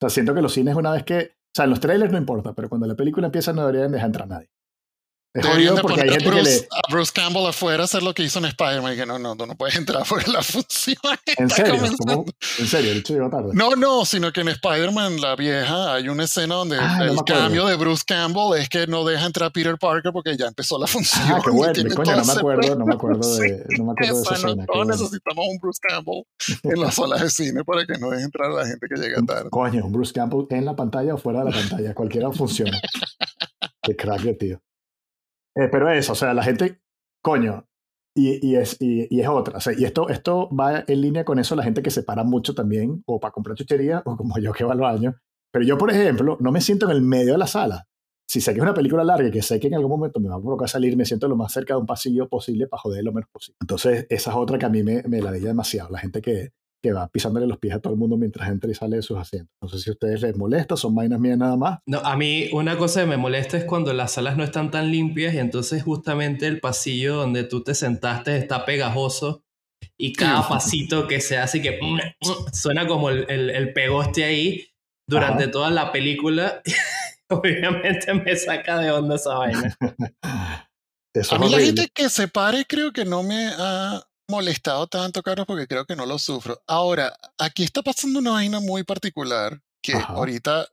Speaker 3: O sea, siento que los cines una vez que... O sea, los trailers no importa, pero cuando la película empieza no deberían dejar entrar a nadie. Es jodido porque hay
Speaker 2: poner a
Speaker 3: gente que
Speaker 2: Bruce,
Speaker 3: le...
Speaker 2: a Bruce Campbell afuera hacer lo que hizo en Spider-Man y que no, no, tú no puedes entrar porque la función
Speaker 3: ¿En serio? ¿En serio? El hecho llegó tarde.
Speaker 2: No, no, sino que en Spider-Man, la vieja, hay una escena donde
Speaker 3: Ah, no
Speaker 2: el cambio de Bruce Campbell es que no deja entrar a Peter Parker porque ya empezó la función.
Speaker 3: Ah, qué bueno. Coño, no me acuerdo, no me acuerdo de, no me acuerdo de esa
Speaker 2: Esa, no,
Speaker 3: escena. bueno.
Speaker 2: necesitamos un Bruce Campbell en las salas de cine para que no deje entrar a la gente que llega tarde.
Speaker 3: Coño, un Bruce Campbell en la pantalla o fuera de la pantalla, cualquiera funciona. Qué crack de tío. Eh, pero eso, o sea, la gente, coño, y, es, y, es otra. O sea, y esto, esto va en línea con eso, la gente que se para mucho también, o para comprar chuchería, o como yo que va al baño. Pero yo, por ejemplo, no me siento en el medio de la sala. Si sé que es una película larga y que sé que en algún momento me va a provocar salir, me siento lo más cerca de un pasillo posible para joder lo menos posible. Entonces, esa es otra que a mí me, me ladilla demasiado. La gente que, que va pisándole los pies a todo el mundo mientras entra y sale de sus asientos. No sé si a ustedes les molesta, son vainas mías nada más.
Speaker 1: No, a mí una cosa que me molesta es cuando las salas no están tan limpias y entonces justamente el pasillo donde tú te sentaste está pegajoso y cada pasito que se hace que suena como el, el, el pegoste ahí durante
Speaker 3: Ajá.
Speaker 1: toda la película. Obviamente me saca de onda esa vaina.
Speaker 3: Eso
Speaker 2: A mí la gente que se pare creo que no me ha molestado tanto, Carlos, porque creo que no lo sufro. Ahora, aquí está pasando una vaina muy particular que
Speaker 3: Ajá.
Speaker 2: ahorita,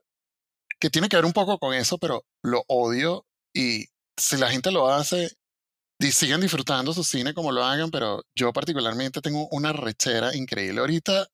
Speaker 2: que tiene que ver un poco con eso, pero lo odio y si la gente lo hace, sigan disfrutando su cine como lo hagan, pero yo particularmente tengo una rechera increíble. Ahorita,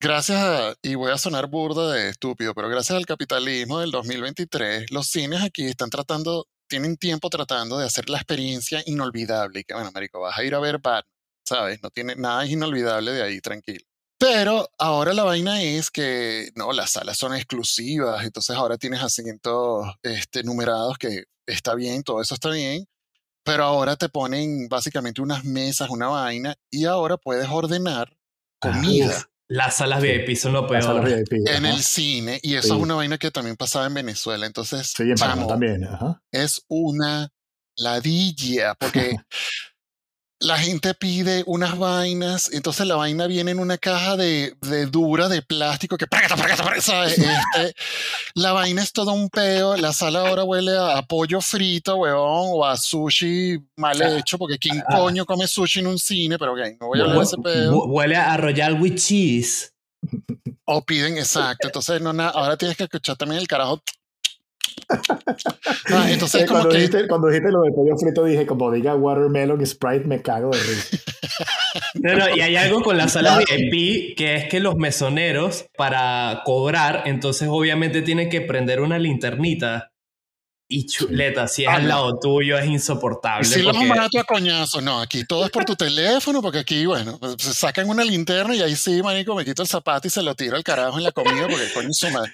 Speaker 2: gracias a, y voy a sonar burda de estúpido, pero gracias al capitalismo del 2023, los cines aquí están tratando, tienen tiempo tratando de hacer la experiencia inolvidable. Y que, bueno, Marico, vas a ir a ver Batman, ¿sabes? No tiene nada inolvidable de ahí, tranquilo. Pero ahora la vaina es que, no, las salas son exclusivas, entonces ahora tienes asientos este, numerados que está bien, todo eso está bien, pero ahora te ponen básicamente unas mesas, una vaina, y ahora puedes ordenar comida.
Speaker 1: las salas VIP son lo peor.
Speaker 2: en el cine, y eso es una vaina que también pasaba en Venezuela. Entonces,
Speaker 3: sí, también.
Speaker 2: es una ladilla, porque la gente pide unas vainas, entonces la vaina viene en una caja de, de dura, de plástico, que ¿sabes? Este, la vaina es todo un peo, la sala ahora huele a, pollo frito, weón, o a sushi mal hecho, porque ¿quién ah, ah. coño come sushi en un cine? Pero ok, no voy a hablar de ese peo.
Speaker 1: Huele a Royal with cheese.
Speaker 2: O piden, exacto, entonces no, ahora tienes que escuchar también el carajo
Speaker 3: Ah, entonces, cuando, dijiste, cuando dijiste lo de pollo frito, dije, como diga watermelon Sprite, me cago de risa.
Speaker 1: No, no, y hay algo con la sala VIP que es que los mesoneros, para cobrar, entonces obviamente tienen que prender una linternita y chuleta, si es al lado tuyo es insoportable.
Speaker 2: Si lo mato a coñazo, no, aquí todo es por tu teléfono, porque aquí, bueno, pues, se sacan una linterna y ahí sí, manico, me quito el zapato y se lo tiro al carajo en la comida porque coño su madre.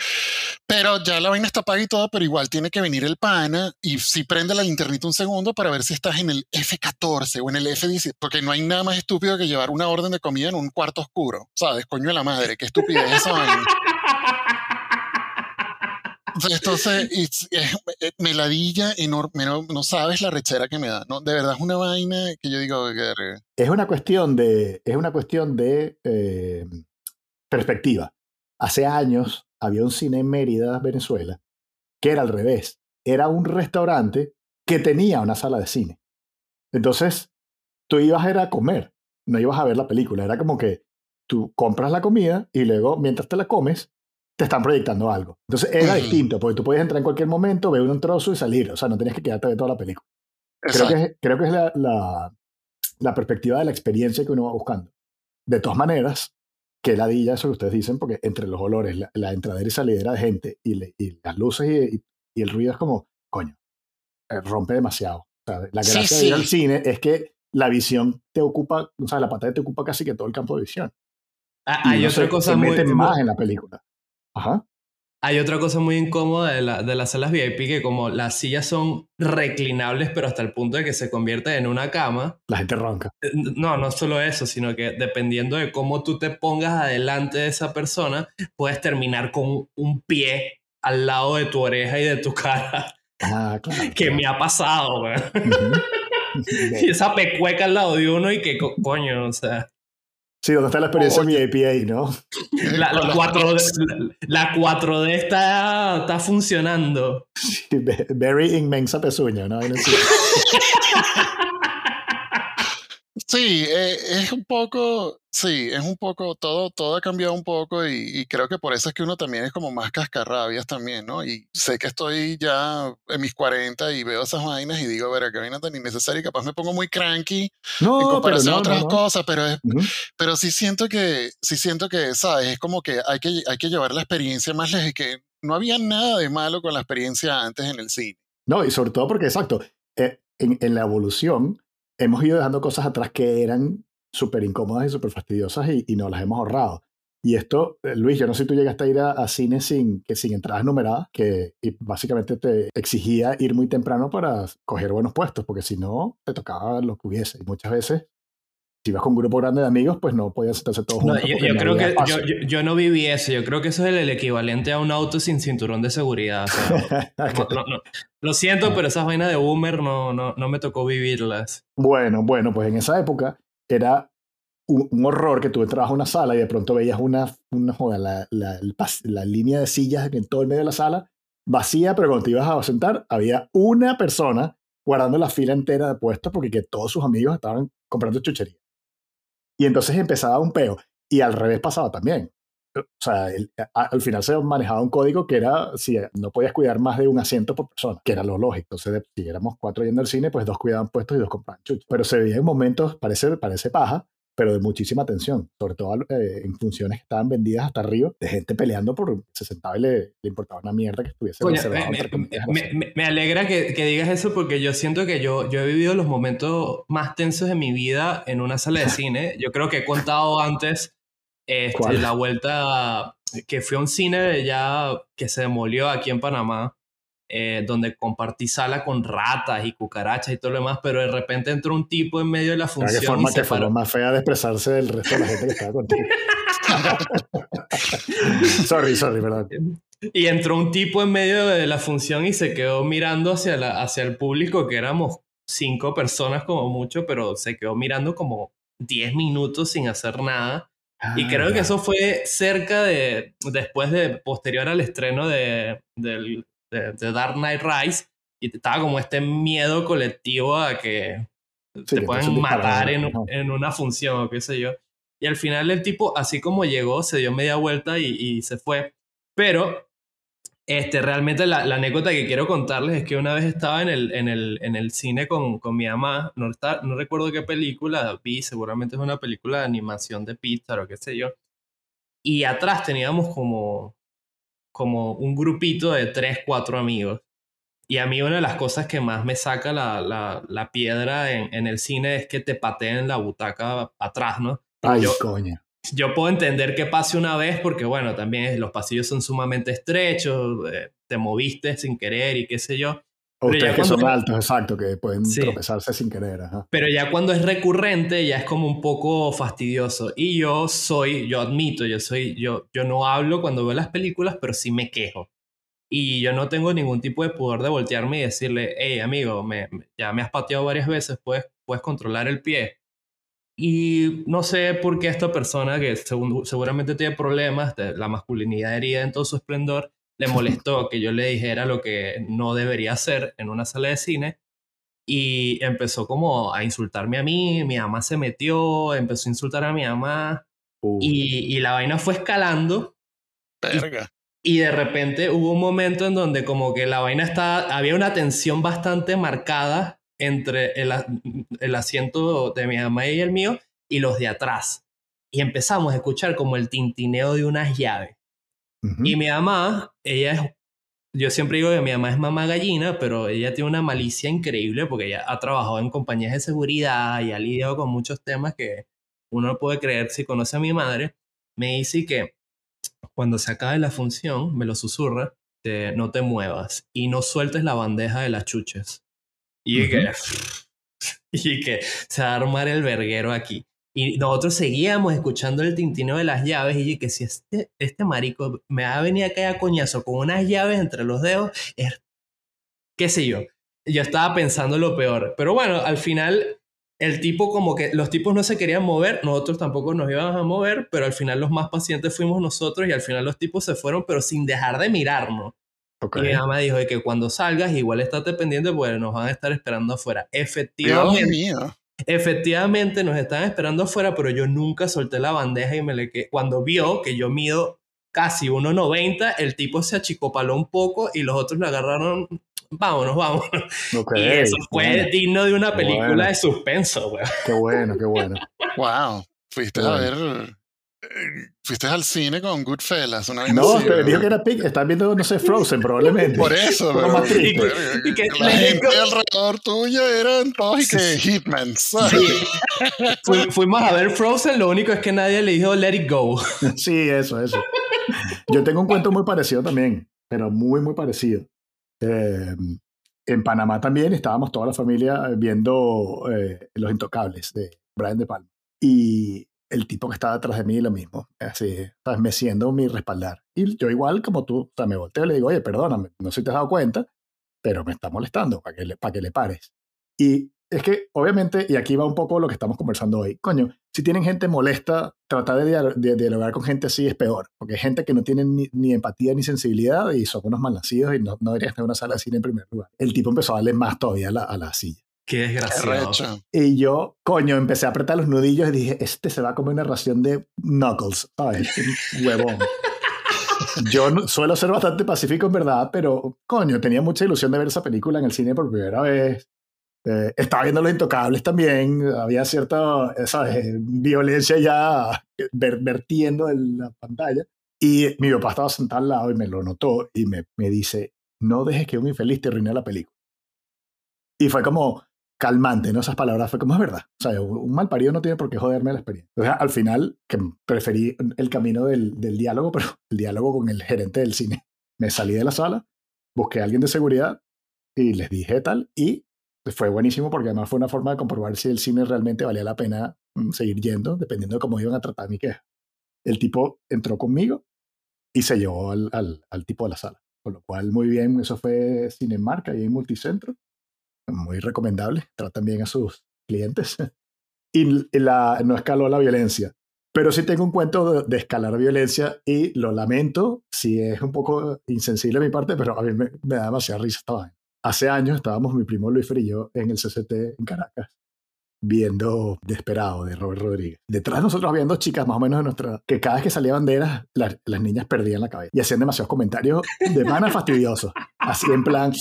Speaker 2: Pero ya la vaina está paga y todo, pero igual tiene que venir el pana y si prende la linternita un segundo para ver si estás en el F14 o en el F17, porque no hay nada más estúpido que llevar una orden de comida en un cuarto oscuro, ¿sabes? Coño de la madre, qué estupidez esa vaina. Entonces, eh, me ladilla enorme, no, sabes la rechera que me da, ¿no? De verdad es una vaina que yo digo...
Speaker 3: Es una cuestión de, es una cuestión de eh, perspectiva. Hace años había un cine en Mérida, Venezuela, que era al revés. Era un restaurante que tenía una sala de cine. Entonces, tú ibas a a comer, no ibas a ver la película. Era como que tú compras la comida y luego, mientras te la comes, te están proyectando algo. Entonces era distinto, porque tú podías entrar en cualquier momento, ver un trozo y salir. O sea, no tenías que quedarte de toda la película. Creo que, es, creo que es la, la, la, perspectiva de la experiencia que uno va buscando. De todas maneras, que ladilla eso que ustedes dicen, porque entre los olores, la, la entradera y salidera de gente y, y las luces y, y, el ruido es como, coño, eh, rompe demasiado. O sea, la gracia de ir al cine es que la visión te ocupa, o sea, la pantalla te ocupa casi que todo el campo de visión.
Speaker 1: Ah, hay otra cosa muy...
Speaker 3: más en la película.
Speaker 1: Hay otra cosa muy incómoda de, la, de, las salas VIP que como las sillas son reclinables pero hasta el punto de que se convierte en una cama.
Speaker 3: La gente ronca.
Speaker 1: Eh, no, no solo eso, sino que dependiendo de cómo tú te pongas adelante de esa persona, puedes terminar con un pie al lado de tu oreja y de tu cara.
Speaker 3: Ah, claro.
Speaker 1: que me ha pasado, y esa pecueca al lado de uno y que coño, o sea.
Speaker 3: Sí, donde está la experiencia VIP ¿no?
Speaker 1: La, 4D, la, 4D está, está funcionando.
Speaker 3: very inmensa pezuña, ¿no?
Speaker 2: Sí, eh, es un poco, sí, es un poco, todo, todo ha cambiado un poco y, creo que por eso es que uno también es como más cascarrabias también, ¿no? Y sé que estoy ya en mis 40 y veo esas vainas y digo, a ver, qué vaina tan innecesaria y capaz me pongo muy cranky
Speaker 3: no,
Speaker 2: en comparación
Speaker 3: a
Speaker 2: otras cosas, pero es, pero sí siento que, sí siento que, ¿sabes? Es como que hay que, hay que llevar la experiencia más lejos y que no había nada de malo con la experiencia antes en el cine.
Speaker 3: No, y sobre todo porque, exacto, eh, en, en la evolución hemos ido dejando cosas atrás que eran súper incómodas y súper fastidiosas y, y nos las hemos ahorrado. Y esto, eh, Luis, yo no sé si tú llegaste a ir a, cine sin, que, sin entradas numeradas, que básicamente te exigía ir muy temprano para coger buenos puestos, porque si no, te tocaba lo que hubiese. Y muchas veces si vas con un grupo grande de amigos, pues no podías sentarse todos juntos.
Speaker 1: yo, creo que yo, no viví eso. Yo creo que eso es el, equivalente a un auto sin cinturón de seguridad. Lo siento, ah. pero esas vainas de boomer no, no, no me tocó vivirlas.
Speaker 3: Bueno, bueno, pues en esa época era un, horror que tú entrabas a una sala y de pronto veías una, una joda, la, la, la, línea de sillas en todo el medio de la sala vacía, pero cuando te ibas a sentar había una persona guardando la fila entera de puestos porque que todos sus amigos estaban comprando chuchería. Y entonces empezaba un peo. Y al revés pasaba también. o sea, al final se manejaba un código que era, si no podías cuidar más de un asiento por persona, que era lo lógico. Entonces, si éramos cuatro yendo al cine, pues dos cuidaban puestos y dos compraban chuchos. Pero se veía en momentos, parece, parece paja, pero de muchísima atención, sobre todo eh, en funciones que estaban vendidas hasta arriba, de gente peleando por se sentaba y le, importaba una mierda que estuviese
Speaker 1: me, me, alegra que, que, digas eso porque yo siento que yo, yo he vivido los momentos más tensos de mi vida en una sala de cine. Yo creo que he contado antes este, la vuelta que fue a un cine ya que se demolió aquí en Panamá eh, donde compartí sala con ratas y cucarachas y todo lo demás, pero de repente entró un tipo en medio de la función.
Speaker 3: ¿Qué forma, y forma más fea de expresarse del resto de la gente que estaba contigo? sorry, sorry, verdad.
Speaker 1: Y entró un tipo en medio de la función y se quedó mirando hacia, la, hacia el público, que éramos cinco personas como mucho, pero se quedó mirando como diez minutos sin hacer nada. y ah, creo que eso fue cerca de, después de, posterior al estreno de, del de, Dark Knight Rise y estaba como este miedo colectivo a que te puedan matar en, en, una función o qué sé yo. Y al final el tipo, así como llegó, se dio media vuelta y, y se fue. Pero este, realmente la, la, anécdota que quiero contarles es que una vez estaba en el, en el, en el cine con, con mi mamá, no, está, no recuerdo qué película vi, seguramente es una película de animación de Pixar o qué sé yo. Y atrás teníamos como como un grupito de tres, cuatro amigos. Y a mí una de las cosas que más me saca la, la, la piedra en, en, el cine es que te pateen la butaca atrás, ¿no?
Speaker 3: Ay, yo, coño.
Speaker 1: Yo puedo entender que pase una vez porque, bueno, también los pasillos son sumamente estrechos, eh, te moviste sin querer y qué sé yo.
Speaker 3: O ustedes que son altos, exacto, que pueden tropezarse sin querer.
Speaker 1: Pero ya cuando es recurrente, ya es como un poco fastidioso. Y yo soy, yo admito, yo soy, yo, yo no hablo cuando veo las películas, pero sí me quejo. Y yo no tengo ningún tipo de poder de voltearme y decirle, hey amigo, me, ya me has pateado varias veces, puedes, puedes controlar el pie. Y no sé por qué esta persona que seguramente tiene problemas, de la masculinidad herida en todo su esplendor, le molestó que yo le dijera lo que no debería hacer en una sala de cine y empezó como a insultarme a mí, mi mamá se metió, empezó a insultar a mi mamá y, y, la vaina fue escalando. Y, de repente hubo un momento en donde como que la vaina estaba, había una tensión bastante marcada entre el, el asiento de mi mamá y el mío y los de atrás. Y empezamos a escuchar como el tintineo de unas llaves. Y mi mamá, ella es, yo siempre digo que mi mamá es mamá gallina, pero ella tiene una malicia increíble porque ella ha trabajado en compañías de seguridad y ha lidiado con muchos temas que uno no puede creer si conoce a mi madre. Me dice que cuando se acabe la función, me lo susurra, no te muevas y no sueltes la bandeja de las chuches. Y que, y que se va a armar el verguero aquí. Y nosotros seguíamos escuchando el tintineo de las llaves y que si este, este marico me va a venir a caer a coñazo con unas llaves entre los dedos, es, qué sé yo. Yo estaba pensando lo peor. Pero bueno, al final el tipo como que los tipos no se querían mover, nosotros tampoco nos íbamos a mover, pero al final los más pacientes fuimos nosotros y al final los tipos se fueron, pero sin dejar de mirarnos. Y mi mamá dijo que cuando salgas igual estate pendiente porque nos van a estar esperando afuera. Efectivamente. Efectivamente nos estaban esperando afuera, pero yo nunca solté la bandeja y me le quedé. Cuando vio que yo mido casi 1,90, el tipo se achicopaló un poco y los otros le agarraron. Vámonos, vámonos. y eso fue digno de una película de suspenso, güey.
Speaker 3: Qué bueno, qué bueno.
Speaker 2: wow. Fuiste a ver Fuiste al cine con Goodfellas. Una
Speaker 3: no, te dijo que era Pig. Están viendo, no sé, Frozen, probablemente.
Speaker 2: Por eso, pero, y, que, la gente alrededor tuyo eran todos y que Hitman.
Speaker 1: fuimos a ver Frozen, lo único es que nadie le dijo Let It Go.
Speaker 3: sí, eso, eso. Yo tengo un cuento muy parecido también, pero muy, muy parecido. Eh, en Panamá también estábamos toda la familia viendo eh, Los Intocables de Brian De Palma. Y el tipo que estaba detrás de mí lo mismo, así, ¿sabes? Me siendo mi respaldar. Y yo igual como tú, o sea, me volteo y le digo, oye, perdóname, no sé si te has dado cuenta, pero me está molestando para que le, que le pares. Y es que, obviamente, y aquí va un poco lo que estamos conversando hoy, coño, si tienen gente molesta, tratar de, dialogar con gente así es peor, porque hay gente que no tiene ni, empatía ni sensibilidad y son unos malnacidos y no, no deberían tener una sala de cine en primer lugar. El tipo empezó a darle más todavía a la, a la silla.
Speaker 1: Qué desgraciado.
Speaker 3: Y yo, coño, empecé a apretar los nudillos y dije, este se va a comer una ración de Knuckles, ¿sabes? Un huevón. Yo suelo ser bastante pacífico en verdad, pero coño, tenía mucha ilusión de ver esa película en el cine por primera vez. Eh, estaba viendo Los Intocables también, había cierta ¿sabes? violencia ya vertiendo en la pantalla. Y mi papá estaba sentado al lado y me lo notó y me, me dice, no dejes que un infeliz te arruine la película. Y fue como calmante, ¿no? Esas palabras fue como es verdad. O sea, un mal parido no tiene por qué joderme la experiencia. Sea, al final, que preferí el camino del, del diálogo, pero el diálogo con el gerente del cine. Me salí de la sala, busqué a alguien de seguridad y les dije tal y fue buenísimo porque además fue una forma de comprobar si el cine realmente valía la pena mm, seguir yendo, dependiendo de cómo iban a tratar mi queja. El tipo entró conmigo y se llevó al, al, al tipo de la sala. Con lo cual, muy bien, eso fue Cinemarca y en Multicentro. Muy recomendable, tratan bien a sus clientes. y la, no escaló la violencia. Pero sí tengo un cuento de, escalar violencia y lo lamento, si es un poco insensible a mi parte, pero a mí me, da demasiada risa Hace años estábamos mi primo Luis y yo en el CCT en Caracas viendo Desperado de Robert Rodríguez. Detrás de nosotros había dos chicas más o menos de nuestra, que cada vez que salía banderas, las, niñas perdían la cabeza y hacían demasiados comentarios de mana fastidiosos. Así en plan,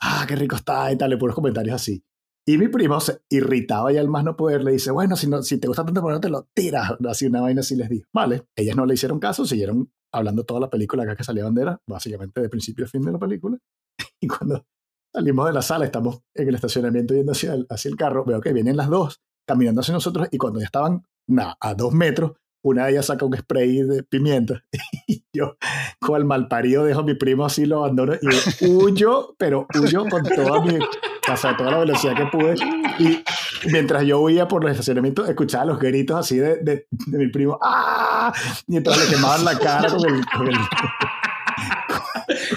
Speaker 3: ah, qué rico está y tal, y puros comentarios así. Y mi primo se irritaba y al más no poder le dice, bueno, si, no, si te gusta tanto, bueno, te lo tiras. Así una vaina así les dijo. Vale, ellas no le hicieron caso, siguieron hablando toda la película acá que salía bandera, básicamente de principio a fin de la película. Y cuando Salimos de la sala, estamos en el estacionamiento yendo hacia el, hacia el carro, veo que vienen las dos caminando hacia nosotros y cuando ya estaban nada, a dos metros, una de ellas saca un spray de pimienta y yo, con el malparido, dejo a mi primo así, lo abandono y huyo, pero huyo con toda mi, o toda la velocidad que pude. Y mientras yo huía por los estacionamientos, escuchaba los gritos así de, de, mi primo, ¡ah! Entonces le quemaban la cara con el, con el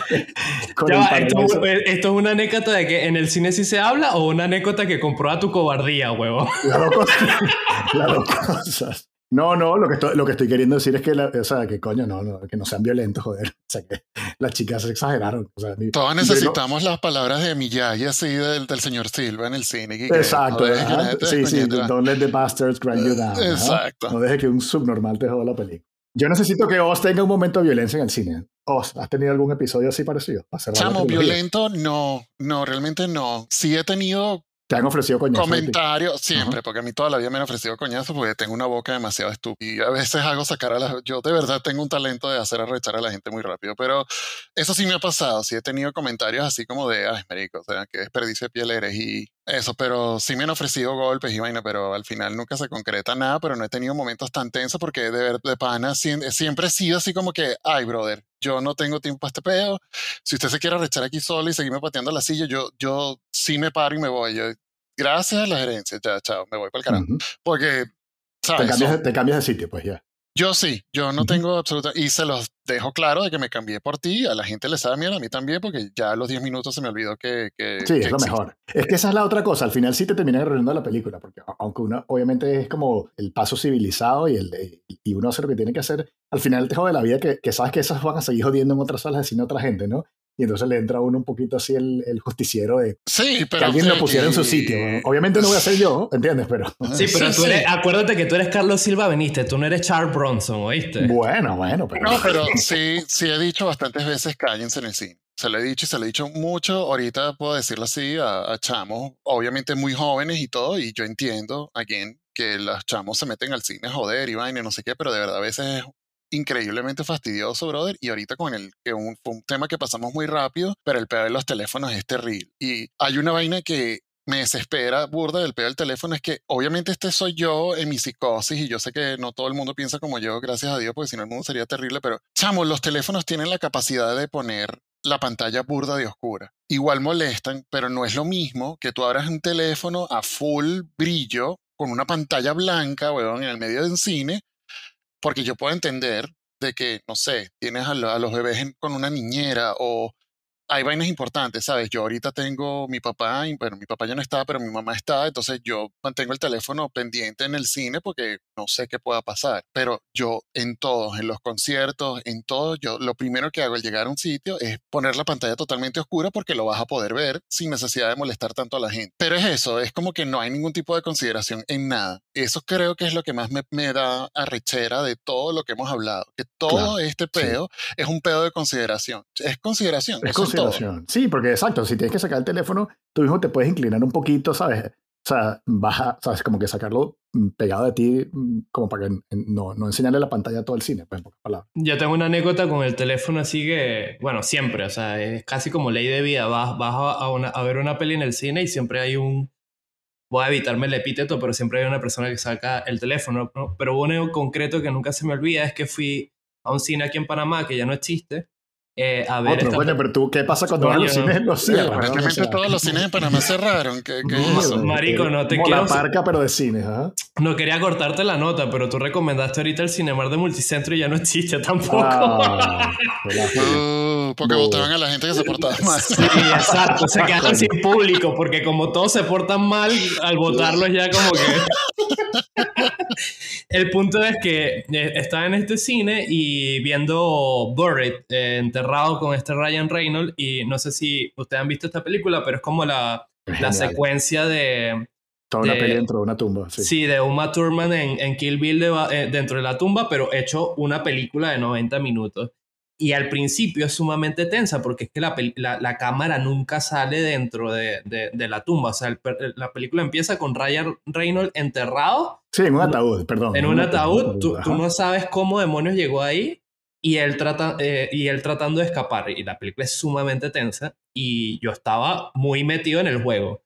Speaker 1: esto, es una anécdota de que en el cine sí se habla o una anécdota que comprueba tu cobardía, huevo.
Speaker 3: Las dos cosas. No, no, lo que, estoy, lo que estoy queriendo decir es que, o sea, que coño, no, no, que no sean violentos, joder. O sea, que las chicas se exageraron. O sea,
Speaker 2: Todos necesitamos las palabras de Miyagi así del, del señor Silva en el cine.
Speaker 3: Exacto. sí, sí, don't let the bastards grind you down. Exacto. ¿no? deje que un subnormal te joda la película. Yo necesito que Oz tenga un momento de violencia en el cine. ¿Has tenido algún episodio así parecido?
Speaker 2: Chamo, violento, no, no, realmente no. Sí he tenido
Speaker 3: te han ofrecido coñazos.
Speaker 2: Comentarios, siempre, porque a mí toda la vida me han ofrecido coñazos porque tengo una boca demasiado estúpida. Y a veces hago sacar a la. Yo de verdad tengo un talento de hacer arrechar a la gente muy rápido, pero eso sí me ha pasado. Sí he tenido comentarios así como de, ay, marico, o sea, que desperdicio de piel eres y eso, pero sí me han ofrecido golpes y vaina, pero al final nunca se concreta nada, pero no he tenido momentos tan tensos porque de, ver, de pana siempre he sido así como que, ay, brother, yo no tengo tiempo para este pedo. Si usted se quiere arrechar aquí solo y seguirme pateando la silla, yo, yo sí me paro y me voy. Yo, gracias a la gerencia, ya, chao, me voy para el carajo. Porque,
Speaker 3: ¿sabes? Te cambias, te cambias de sitio, pues ya.
Speaker 2: Yo sí, yo no tengo absoluta. Y se los dejo claro de que me cambié por ti. A la gente le sabe miedo, a mí también, porque ya a los 10 minutos se me olvidó que. que
Speaker 3: sí, es lo mejor. Es que esa es la otra cosa. Al final sí te terminan arruinando la película, porque aunque uno, obviamente, es como el paso civilizado y, el, y uno hace lo que tiene que hacer, al final te jode la vida que, que sabes que esas van a seguir jodiendo en otras salas a otra gente, ¿no? Y entonces le entra a uno un poquito así el, el justiciero de
Speaker 2: sí, pero
Speaker 3: que alguien lo pusiera en su sitio. Obviamente no voy a ser yo, ¿entiendes? Pero...
Speaker 1: Sí, pero tú eres, acuérdate que tú eres Carlos Silva Benítez, tú no eres Charles Bronson, ¿oíste?
Speaker 3: Bueno, bueno, pero...
Speaker 2: No, pero sí, sí he dicho bastantes veces cállense en el cine. Se lo he dicho y se lo he dicho mucho. Ahorita puedo decirlo así a, a chamos, obviamente muy jóvenes y todo, y yo entiendo, again, que los chamos se meten al cine a joder y vaina, no sé qué, pero de verdad a veces increíblemente fastidioso, brother. Y ahorita con el que un, fue un tema que pasamos muy rápido, pero el pedo de los teléfonos es terrible. Y hay una vaina que me desespera burda del pedo del teléfono es que obviamente este soy yo en mi psicosis y yo sé que no todo el mundo piensa como yo, gracias a Dios, porque si no el mundo sería terrible, pero chamo, los teléfonos tienen la capacidad de poner la pantalla burda de oscura. Igual molestan, pero no es lo mismo que tú abras un teléfono a full brillo con una pantalla blanca, weón, en el medio de un cine porque yo puedo entender de que, no sé, tienes a, los bebés con una niñera o hay vainas importantes, ¿sabes? Yo ahorita tengo mi papá, y, bueno, mi papá ya no está, pero mi mamá está, entonces yo mantengo el teléfono pendiente en el cine porque no sé qué pueda pasar. Pero yo en todos, en los conciertos, en todo, yo lo primero que hago al llegar a un sitio es poner la pantalla totalmente oscura porque lo vas a poder ver sin necesidad de molestar tanto a la gente. Pero es eso, es como que no hay ningún tipo de consideración en nada. Eso creo que es lo que más me, me da arrechera de todo lo que hemos hablado, que todo este pedo es un pedo de consideración. Es consideración.
Speaker 3: Es Sí, porque exacto, si tienes que sacar el teléfono, tú mismo te puedes inclinar un poquito, ¿sabes? O sea, baja, ¿sabes? Como que sacarlo mm, pegado de ti, mm, como para que no, no enseñarle la pantalla a todo el cine, pues, en pocas palabras.
Speaker 1: Yo tengo una anécdota con el teléfono así que, bueno, siempre, o sea, es casi como ley de vida. Vas, vas a, una, a ver una peli en el cine y siempre hay un. Voy a evitarme el epíteto, pero siempre hay una persona que saca el teléfono. ¿no? Pero uno concreto que nunca se me olvida es que fui a un cine aquí en Panamá que ya no existe eh, a ver.
Speaker 3: Otro, bueno, pero tú, ¿qué pasa cuando los cines
Speaker 2: los cierran? todos los cines de Panamá cerraron. ¿Qué, qué
Speaker 1: Marico, no te
Speaker 3: Como
Speaker 1: quiero.
Speaker 3: la parca, pero de cines, ¿ah?
Speaker 1: No quería cortarte la nota, pero tú recomendaste ahorita el Cinemar de Multicentro y ya no existe tampoco.
Speaker 3: Ah,
Speaker 2: Uh, porque
Speaker 3: No.
Speaker 2: votaban a la gente que se portaba mal.
Speaker 1: Sí, exacto. Se quedaron sin público porque como todos se portan mal, al votarlos ya como que... El punto es que eh, estaba en este cine y viendo Buried, eh, enterrado con este Ryan Reynolds, y no sé si ustedes han visto esta película, pero es como la,
Speaker 3: Es
Speaker 1: la secuencia de,
Speaker 3: Toda una
Speaker 1: de-
Speaker 3: peli dentro de una tumba, sí.
Speaker 1: Sí, de Uma Thurman en, en Kill Bill de- eh, dentro de la tumba, pero hecho una película de 90 minutos. Y al principio es sumamente tensa porque es que la, la, la cámara nunca sale dentro de, de- de la tumba. O sea, el la película empieza con Ryan Reynolds enterrado
Speaker 3: Sí, en un ataúd, perdón.
Speaker 1: en un ataúd. Tú, tú no sabes cómo demonios llegó ahí y él, trata, eh, y él tratando de escapar. Y la película es sumamente tensa y yo estaba muy metido en el juego.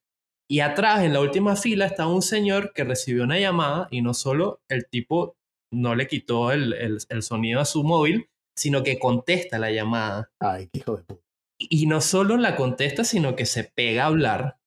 Speaker 1: Y atrás, en la última fila, estaba un señor que recibió una llamada y no solo el tipo no le quitó el, el- el sonido a su móvil, sino que contesta la llamada.
Speaker 3: Ay, qué hijo de puta.
Speaker 1: Y no solo la contesta, sino que se pega a hablar.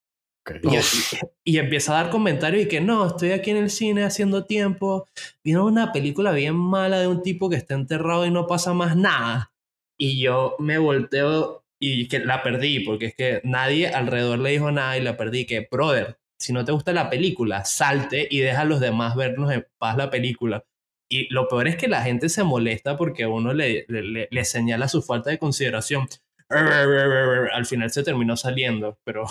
Speaker 1: Y, y empieza a dar comentarios y que no, estoy aquí en el cine haciendo tiempo. Vino una película bien mala de un tipo que está enterrado y no pasa más nada. Y yo me volteo y que la perdí, porque es que nadie alrededor le dijo nada y la perdí. Que, brother, si no te gusta la película, salte y deja a los demás vernos en paz la película. Y lo peor es que la gente se molesta porque uno le- le- le señala su falta de consideración. Al final se terminó saliendo, pero,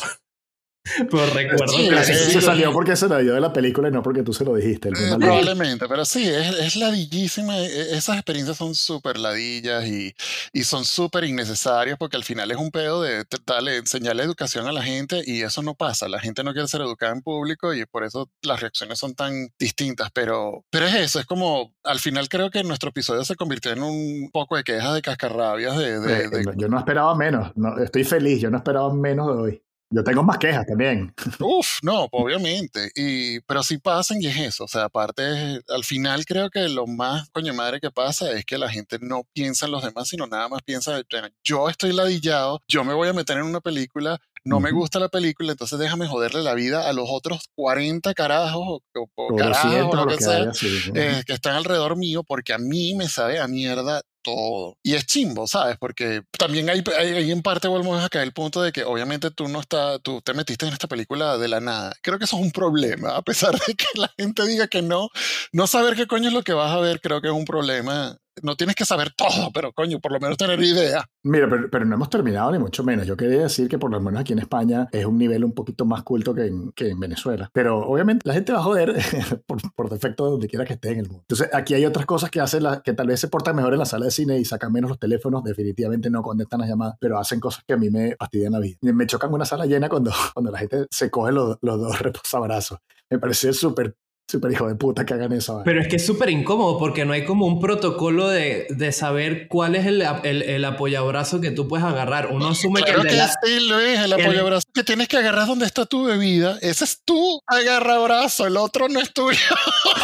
Speaker 1: pero recuerdo
Speaker 2: Sí,
Speaker 1: que
Speaker 2: sí,
Speaker 3: Se salió porque se lo dio de la película y no porque tú se lo dijiste.
Speaker 2: Eh, probablemente, pero sí, es, es ladillísima. e- e- Esas experiencias son súper ladillas y, y son súper innecesarias porque al final es un pedo de darle, enseñarle educación a la gente y eso no pasa. La gente no quiere ser educada en público y por eso las reacciones son tan distintas. Pero, pero es eso, es como al final creo que nuestro episodio se convirtió en un poco de quejas de cascarrabias de, de-
Speaker 3: Eh,
Speaker 2: de
Speaker 3: Yo no esperaba menos. No, estoy feliz. Yo no esperaba menos de hoy. Yo tengo más quejas también.
Speaker 2: Uf, no, obviamente. Y, pero sí pasan y es eso. O sea, aparte, al final creo que lo más coño madre que pasa es que la gente no piensa en los demás, sino nada más piensa, "Bueno, yo estoy ladillado, yo me voy a meter en una película, no me gusta la película, entonces déjame joderle la vida a los otros 40 carajos o, o- o
Speaker 3: O
Speaker 2: carajos,
Speaker 3: 200
Speaker 2: o lo que
Speaker 3: que
Speaker 2: sea,
Speaker 3: haya, sí.
Speaker 2: eh, que están alrededor mío porque a mí me sabe a mierda todo. Y es chimbo, ¿sabes? Porque también hay, hay- ahí en parte volvemos a caer el punto de que obviamente tú no estás, tú te metiste en esta película de la nada. Creo que eso es un problema, a pesar de que la gente diga que no, no saber qué coño es lo que vas a ver creo que es un problema. No tienes que saber todo, pero coño, por lo menos tener idea.
Speaker 3: Mira, pero, pero no hemos terminado ni mucho menos. Yo quería decir que por lo menos aquí en España es un nivel un poquito más culto que en, que en Venezuela. Pero obviamente la gente va a joder por, por defecto donde quiera que esté en el mundo. Entonces aquí hay otras cosas que hacen la, que tal vez se portan mejor en la sala de cine y sacan menos los teléfonos. Definitivamente no contestan las llamadas, pero hacen cosas que a mí me fastidian la vida. Me chocan una sala llena cuando, cuando la gente se coge los, los dos reposabrazos. Me parece súper, súper hijo de puta que hagan eso.
Speaker 1: Pero es que es súper incómodo porque no hay como un protocolo de, de saber cuál es el, el, el apoyabrazo que tú puedes agarrar. Uno asume
Speaker 2: Claro
Speaker 1: que
Speaker 2: que,
Speaker 1: el de la...
Speaker 2: sí, Luis, el
Speaker 1: el-
Speaker 2: apoyabrazo que tienes que agarrar donde está tu bebida. Ese es tu agarrabrazo, el otro no es tuyo.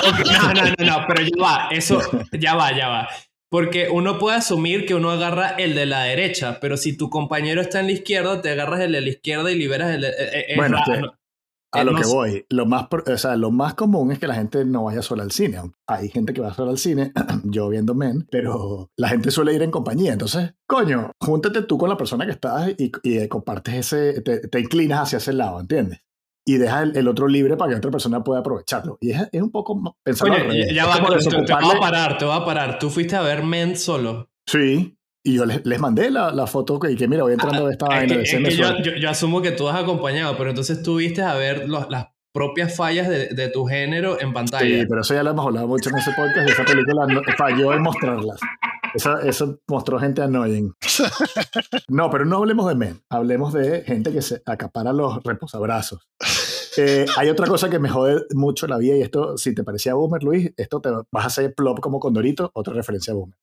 Speaker 1: No, no, no, no, pero ya va, eso, ya va, ya va. Porque uno puede asumir que uno agarra el de la derecha, pero si tu compañero está en la izquierda, te agarras el de la izquierda y liberas el de... eh, eh,
Speaker 3: Bueno, que-
Speaker 1: ¿no?
Speaker 3: A
Speaker 1: Eh,
Speaker 3: lo
Speaker 1: no
Speaker 3: que
Speaker 1: sé.
Speaker 3: voy, lo más, o sea, lo más común es que la gente no vaya sola al cine. Hay gente que va sola al cine, yo viendo Men, pero la gente suele ir en compañía. Entonces, coño, júntate tú con la persona que estás y, y compartes ese, te, te inclinas hacia ese lado, ¿entiendes? Y deja el, el otro libre para que otra persona pueda aprovecharlo. Y es, es un poco pensarlo
Speaker 1: Coño,
Speaker 3: al revés.
Speaker 1: ya, va, te, te- te voy a parar, te voy a parar. Tú fuiste a ver Men solo.
Speaker 3: Sí, y yo les, les mandé la, la foto que, y que mira, voy entrando de esta
Speaker 1: Es
Speaker 3: vaina
Speaker 1: que, es
Speaker 3: ese me
Speaker 1: que yo, yo- yo asumo que tú has acompañado, pero entonces tú viste a ver los- las propias fallas de, de tu género en pantalla.
Speaker 3: Sí, pero eso ya lo hemos hablado mucho en ese podcast y esa película no- falló en mostrarlas. Esa- eso mostró gente annoying. No, pero no hablemos de men, hablemos de gente que se acapara los reposabrazos. Eh, hay otra cosa que me jode mucho la vida y esto, si te parecía boomer, Luis, esto te vas a hacer plop como Condorito, otra referencia a boomer.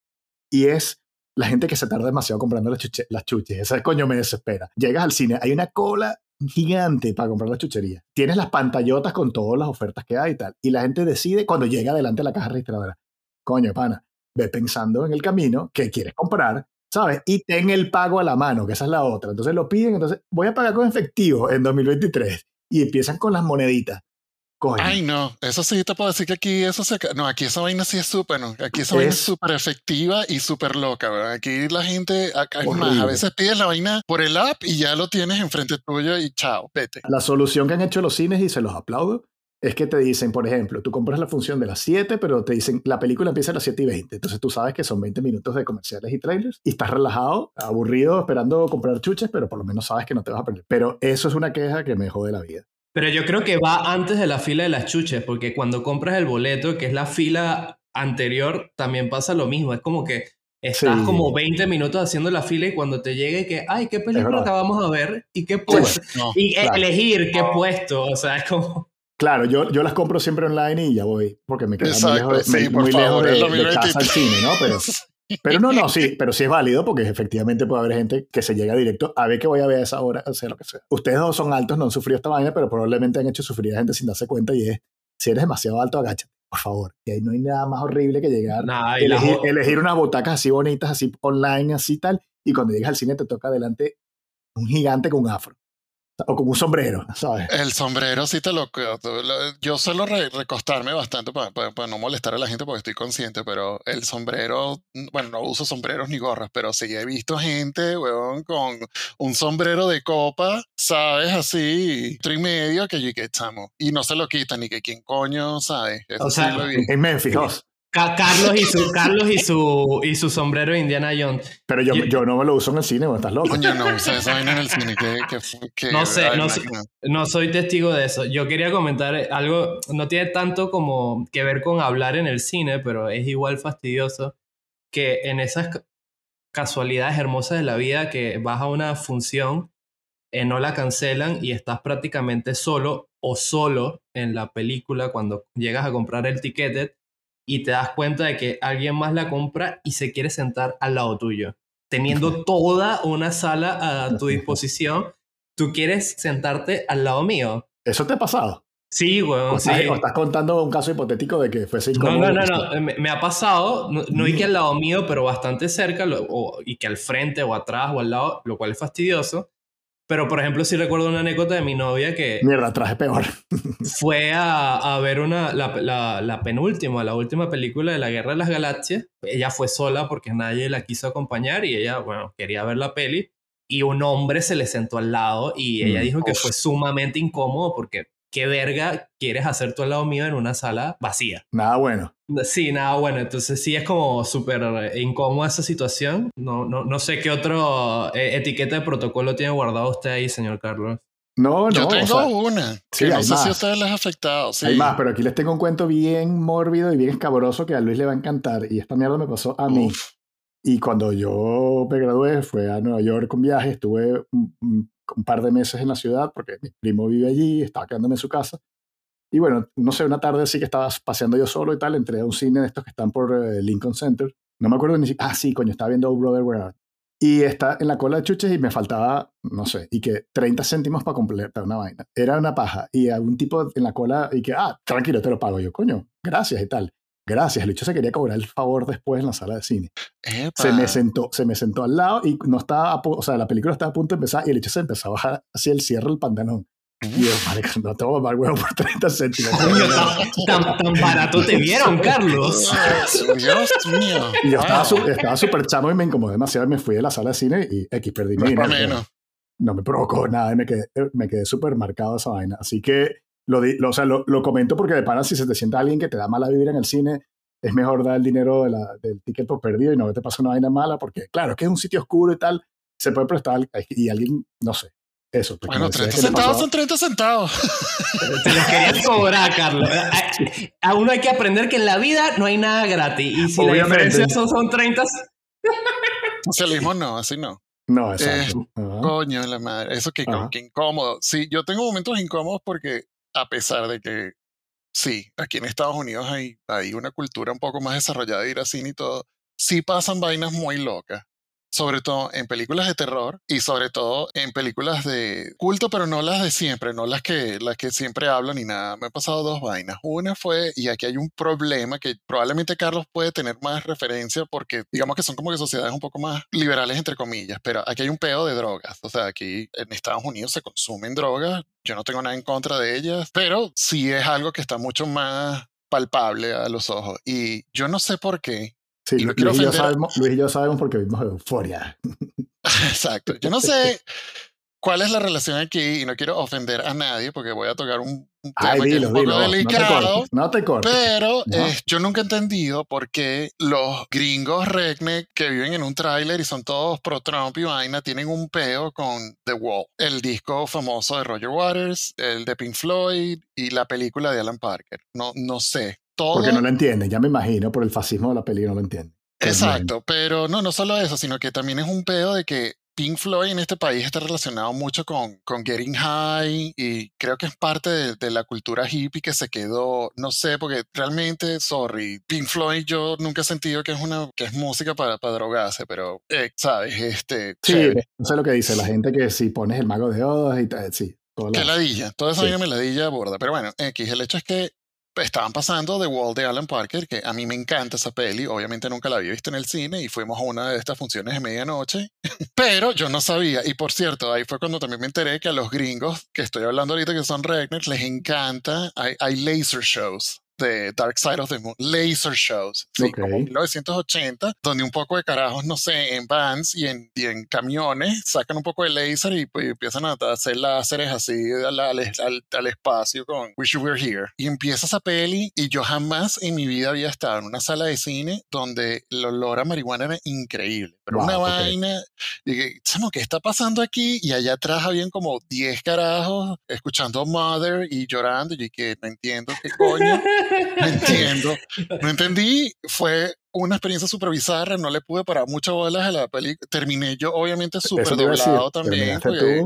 Speaker 3: Y es la gente que se tarda demasiado comprando las, chuche- las chuches. Esa coño me desespera. Llegas al cine, hay una cola gigante para comprar la chuchería. Tienes las pantallotas con todas las ofertas que hay y tal. Y la gente decide cuando llega delante de la caja registradora. Coño, pana, ve pensando en el camino que quieres comprar, ¿sabes? Y ten el pago a la mano, que esa es la otra. Entonces lo piden, entonces voy a pagar con efectivo en 2023. Y empiezan con las moneditas. Coño.
Speaker 2: Ay, no, eso sí te puedo decir que aquí eso se... No, aquí esa vaina sí es súper, ¿no? Aquí esa vaina es
Speaker 3: Es-
Speaker 2: súper efectiva y súper loca, ¿verdad? Aquí la gente, acá, es más, a veces pides la vaina por el app y ya lo tienes enfrente tuyo y chao, vete.
Speaker 3: La solución que han hecho los cines, y se los aplaudo, es que te dicen, por ejemplo, tú compras la función de las 7, pero te dicen, la película empieza a las 7 y 20. Entonces tú sabes que son 20 minutos de comerciales y trailers y estás relajado, aburrido, esperando comprar chuches, pero por lo menos sabes que no te vas a perder. Pero eso es una queja que me jode la vida.
Speaker 1: Pero yo creo que va antes de la fila de las chuches, porque cuando compras el boleto, que es la fila anterior, también pasa lo mismo. Es como que estás
Speaker 3: Sí.
Speaker 1: como 20 minutos haciendo la fila y cuando te llegue que, ay, ¿qué película acabamos de ver? ¿Y qué puesto?
Speaker 2: No,
Speaker 1: Y
Speaker 3: claro.
Speaker 1: elegir qué puesto, o sea, es como...
Speaker 3: Claro, yo, yo las compro siempre online y ya voy, porque me queda muy
Speaker 2: Exacto,
Speaker 3: lejos, de-
Speaker 2: sí,
Speaker 3: me-
Speaker 2: por
Speaker 3: muy
Speaker 2: favor,
Speaker 3: lejos de, de casa al
Speaker 2: 2023.
Speaker 3: cine, ¿no? Pero, pero no, no, sí, pero sí es válido porque efectivamente puede haber gente que se llega directo a ver que voy a ver a esa hora, o sea lo que sea. Ustedes dos son altos, no han sufrido esta vaina, pero probablemente han hecho sufrir a gente sin darse cuenta y es, si eres demasiado alto, agáchate, por favor. Que ahí no hay nada más horrible que llegar,
Speaker 1: y la
Speaker 3: elegir, elegir unas butacas así bonitas, así online, así tal, y cuando llegas al cine te toca delante un gigante con un afro. O con un sombrero, ¿sabes?
Speaker 2: El sombrero sí te lo... Yo suelo re- recostarme bastante para, para- para no molestar a la gente porque estoy consciente, pero el sombrero, bueno, no uso sombreros ni gorras, pero sí he visto gente, weón, con un sombrero de copa, ¿sabes? Así, tri medio, que yo y que chamo. Y no se lo quitan, ni que quién coño, ¿sabes? Eso
Speaker 1: O sea.
Speaker 3: En Memphis,
Speaker 1: Carlos y su Carlos y su y su sombrero de Indiana Jones.
Speaker 3: Pero yo,
Speaker 1: Yo-
Speaker 3: yo no me lo uso en el cine, ¿o estás loco?
Speaker 2: Coño, no esa vaina en el cine. Que, que, que-
Speaker 1: No sé, no sé.
Speaker 2: máquina.
Speaker 1: No soy testigo de eso. Yo quería comentar algo, no tiene tanto como que ver con hablar en el cine, pero es igual fastidioso que en esas ca- casualidades hermosas de la vida que vas a una función, eh, no la cancelan y estás prácticamente solo o solo en la película cuando llegas a comprar el ticket y te das cuenta de que alguien más la compra y se quiere sentar al lado tuyo, teniendo toda una sala a tu disposición tú quieres sentarte al lado mío.
Speaker 3: ¿Eso te ha pasado?
Speaker 1: Sí,
Speaker 3: ¿O,
Speaker 1: weón, sí.
Speaker 3: estás, o estás contando un caso hipotético de que fuese
Speaker 1: No,
Speaker 3: incómodo?
Speaker 1: no, no, no. Me, me ha pasado, no, no y que al lado mío, pero bastante cerca, lo- o- y que al frente o atrás o al lado, lo cual es fastidioso. Pero, por ejemplo, sí recuerdo una anécdota de mi novia que
Speaker 3: Mierda, traje peor.
Speaker 1: fue a, a ver una, la, la- la penúltima, la última película de la Guerra de las Galaxias. Ella fue sola porque nadie la quiso acompañar y ella, bueno, quería ver la peli. Y un hombre se le sentó al lado y ella
Speaker 3: Mm,
Speaker 1: dijo que
Speaker 2: uf.
Speaker 1: fue sumamente incómodo porque qué verga quieres hacer tú al lado mío en una sala vacía.
Speaker 3: Nada bueno.
Speaker 1: Sí, nada, bueno, entonces sí es como súper incómoda esa situación. No, no, no sé qué otro eh, etiqueta de protocolo tiene guardado usted ahí, señor Carlos.
Speaker 3: No, no.
Speaker 2: Yo
Speaker 3: o
Speaker 2: tengo
Speaker 3: sea,
Speaker 2: una.
Speaker 3: sí,
Speaker 2: que no
Speaker 3: hay
Speaker 2: sé si a
Speaker 3: más.
Speaker 2: ustedes les ha afectado. Sí.
Speaker 3: Hay más, pero aquí les tengo un cuento bien mórbido y bien escabroso que a Luis le va a encantar. Y esta mierda me pasó a mí.
Speaker 2: Uf.
Speaker 3: Y cuando yo me gradué, fue a Nueva York con viaje, estuve un, un- un par de meses en la ciudad porque mi primo vive allí, estaba quedándome en su casa. Y bueno, no sé, una tarde sí que estaba paseando yo solo y tal, entré a un cine de estos que están por eh, Lincoln Center. No me acuerdo ni siquiera. Ah, sí, coño, estaba viendo Oh Brother Where. Y está en la cola de chuches y me faltaba, no sé, y que 30 céntimos para completar una vaina. Era una paja. Y algún tipo en la cola y que, ah, tranquilo, te lo pago yo, coño, gracias y tal. Gracias, el hecho se quería cobrar el favor después en la sala de cine
Speaker 2: Epa.
Speaker 3: se me sentó, se me sentó al lado y no estaba, a o sea, la película estaba a punto de empezar y el hecho se empezó a bajar hacia el cierre del pantalón. Y yo, marica, no te voy a mamar huevo por 30 céntimos.
Speaker 1: tan, tan, barato te vieron, Carlos.
Speaker 2: Dios mío.
Speaker 3: Y yo estaba su- estaba súper chamo y me incomodé demasiado. y Me fui de la sala de cine y X perdí mi dinero. No me provocó nada y me quedé, me quedé súper marcado esa vaina. Así que lo, lo, o sea, lo, lo comento porque de pana si se te sienta alguien que te da mala vibra en el cine, es mejor dar el dinero de la- del ticket por perdido y no te pase una vaina mala porque, claro, es que es un sitio oscuro y tal, se puede prestar y alguien, no sé, eso. pues,
Speaker 2: Bueno,
Speaker 3: como decía
Speaker 2: 30
Speaker 3: que le
Speaker 2: centavos son 30 centavos.
Speaker 1: Te los querías cobrar, Carlos. A, a uno hay que aprender que en la vida no hay nada gratis. Y si
Speaker 3: Obviamente.
Speaker 1: la diferencia son, son 30,
Speaker 2: Socialismo no, así no.
Speaker 3: No, exacto. Ajá.
Speaker 2: Coño, la madre. Eso que,
Speaker 3: Ajá.
Speaker 2: que incómodo. Sí, yo tengo momentos incómodos porque a pesar de que sí, aquí en Estados Unidos hay, hay una cultura un poco más desarrollada de ir a cine y todo, sí pasan vainas muy locas. Sobre todo en películas de terror y sobre todo en películas de culto, pero no las de siempre, no las que, las que siempre hablan ni nada. Me ha pasado dos vainas. Una fue, y aquí hay un problema que probablemente Carlos puede tener más referencia porque digamos que son como que sociedades un poco más liberales, entre comillas, pero aquí hay un pedo de drogas. O sea, aquí en Estados Unidos se consumen drogas. Yo no tengo nada en contra de ellas, pero sí es algo que está mucho más palpable a los ojos. Y yo no sé por qué,
Speaker 3: Sí,
Speaker 2: y no
Speaker 3: Luis, y yo sabemos, Luis y yo sabemos porque vimos Euforia.
Speaker 2: Exacto. Yo no sé cuál es la relación aquí y no quiero ofender a nadie porque voy a tocar un, un tema
Speaker 3: Ay,
Speaker 2: que es un poco
Speaker 3: dilo. No te
Speaker 2: delicado.
Speaker 3: cortes. No te.
Speaker 2: Pero
Speaker 3: No.
Speaker 2: eh, yo nunca he entendido por qué los gringos redneck que viven en un tráiler y son todos pro Trump y vaina tienen un peo con The Wall, el disco famoso de Roger Waters, el de Pink Floyd y la película de Alan Parker. No, no sé. Todo,
Speaker 3: Porque no lo entienden, ya me imagino, por el fascismo de la peli no lo entienden.
Speaker 2: Exacto, pero no, no solo eso, sino que también es un pedo de que Pink Floyd en este país está relacionado mucho con, con Getting High y creo que es parte de, de la cultura hippie que se quedó, no sé, porque realmente, sorry, Pink Floyd yo nunca he sentido que es una que es música para, para drogarse, pero, eh, ¿sabes? Este,
Speaker 3: Sí,
Speaker 2: chévere.
Speaker 3: no sé lo que dice la gente que si pones el mago de Odas y tal, sí.
Speaker 2: Que ladilla, toda esa
Speaker 3: Sí.
Speaker 2: me ladilla borda. Pero bueno, X, el hecho es que estaban pasando The Wall de Alan Parker, que a mí me encanta esa peli, obviamente nunca la había visto en el cine y fuimos a una de estas funciones de medianoche, pero yo no sabía. Y por cierto, ahí fue cuando también me enteré que a los gringos, que estoy hablando ahorita que son rednecks, les encanta, hay, hay laser shows de Dark Side of the Moon, laser shows, sí,
Speaker 3: Ok.
Speaker 2: como 1980, donde un poco de carajos, no sé, en vans y en, y en camiones sacan un poco de laser y pues, empiezan a hacer láseres así al, al, al- al espacio con Wish You Were Here. Y empieza esa peli y yo jamás en mi vida había estado en una sala de cine donde el olor a marihuana era increíble. Pero
Speaker 3: Wow,
Speaker 2: una
Speaker 3: ok.
Speaker 2: vaina, dije, chamo, ¿qué está pasando aquí? Y allá atrás habían como 10 carajos escuchando Mother y llorando. Y que no entiendo qué coño. No entiendo. No entendí. Fue una experiencia súper bizarra. No le pude parar muchas bolas a la peli. Terminé yo, obviamente, súper doblado también. porque-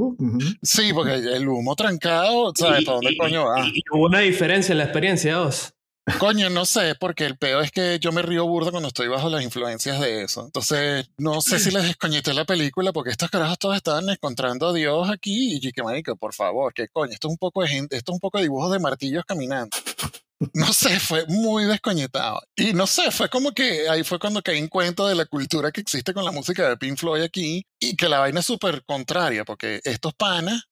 Speaker 2: sí, porque el humo trancado, ¿sabes? ¿Para dónde coño va?
Speaker 1: y- y hubo una diferencia en la experiencia, vos.
Speaker 2: Coño, no sé, porque el peor es que yo me río burda cuando estoy bajo las influencias de eso. Entonces, no sé si les descoñeté la película porque estos carajos todos estaban encontrando a Dios aquí. Y que marico, por favor, qué coño, esto es un poco de gente, esto es un poco de dibujos de martillos caminando. No sé, fue muy descoñetado. Y no sé, fue como que ahí fue cuando caí en cuenta de la cultura que existe con la música de Pink Floyd aquí y que la vaina es súper contraria porque estos panas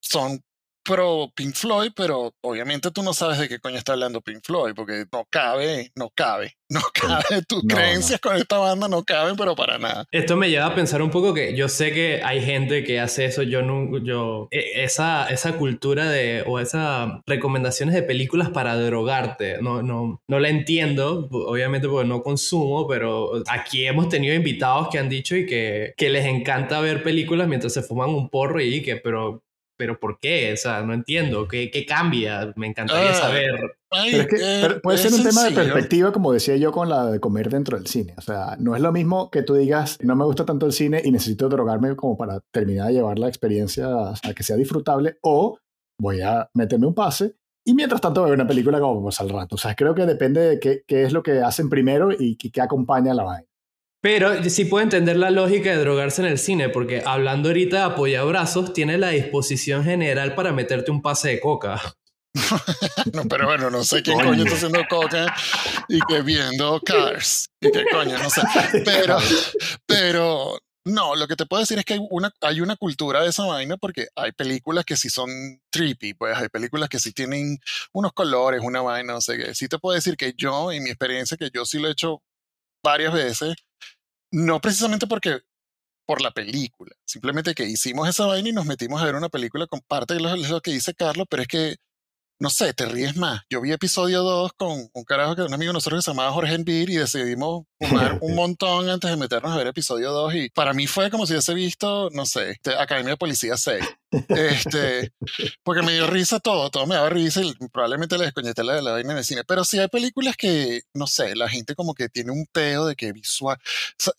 Speaker 2: son pro Pink Floyd, pero obviamente tú no sabes de qué coño está hablando Pink Floyd, porque no cabe, no cabe, no cabe. Tus
Speaker 3: No,
Speaker 2: creencias con esta banda no caben, pero para nada.
Speaker 1: Esto me lleva a pensar un poco que yo sé que hay gente que hace eso, yo no, yo, e- esa, esa cultura de, o esas recomendaciones de películas para drogarte, no, no, no la entiendo, obviamente porque no consumo, pero aquí hemos tenido invitados que han dicho y que, que les encanta ver películas mientras se fuman un porro y que, pero, pero ¿por qué? O sea, no entiendo, ¿qué, qué cambia? Me encantaría
Speaker 2: Ah,
Speaker 1: saber.
Speaker 2: Ay,
Speaker 3: Pero es que
Speaker 2: eh,
Speaker 3: pero puede
Speaker 2: es
Speaker 3: ser un tema de perspectiva, como decía yo, con la de comer dentro del cine. O sea, no es lo mismo que tú digas, no me gusta tanto el cine y necesito drogarme como para terminar de llevar la experiencia a, a que sea disfrutable, o voy a meterme un pase y mientras tanto ver una película como pues, al rato. O sea, creo que depende de qué, qué es lo que hacen primero y qué, qué acompaña la vaina.
Speaker 1: Pero sí puedo entender la lógica de drogarse en el cine, porque hablando ahorita de apoyabrazos, tiene la disposición general para meterte un pase de coca.
Speaker 2: No, pero bueno, no sé quién
Speaker 3: Coño.
Speaker 2: está haciendo coca y que viendo Cars y que coño, no sé. Pero, pero, No, lo que te puedo decir es que hay una, hay una cultura de esa vaina porque hay películas que sí son trippy, pues hay películas que sí tienen unos colores, una vaina, no sé qué. Sí te puedo decir que yo, en mi experiencia, que yo sí lo he hecho varias veces, no precisamente porque por la película, simplemente que hicimos esa vaina y nos metimos a ver una película con parte de lo que dice Carlos, pero es que no sé, te ríes más. Yo vi episodio 2 con un carajo que un amigo de nosotros que se llamaba Jorge Envir y decidimos fumar un montón antes de meternos a ver episodio 2 y para mí fue como si hubiese visto, no sé, Academia de Policía 6. Este, porque me dio risa todo, todo me daba risa y probablemente le desconecté la de la vaina de cine. Pero sí hay películas que, no sé, la gente como que tiene un pedo de que visual.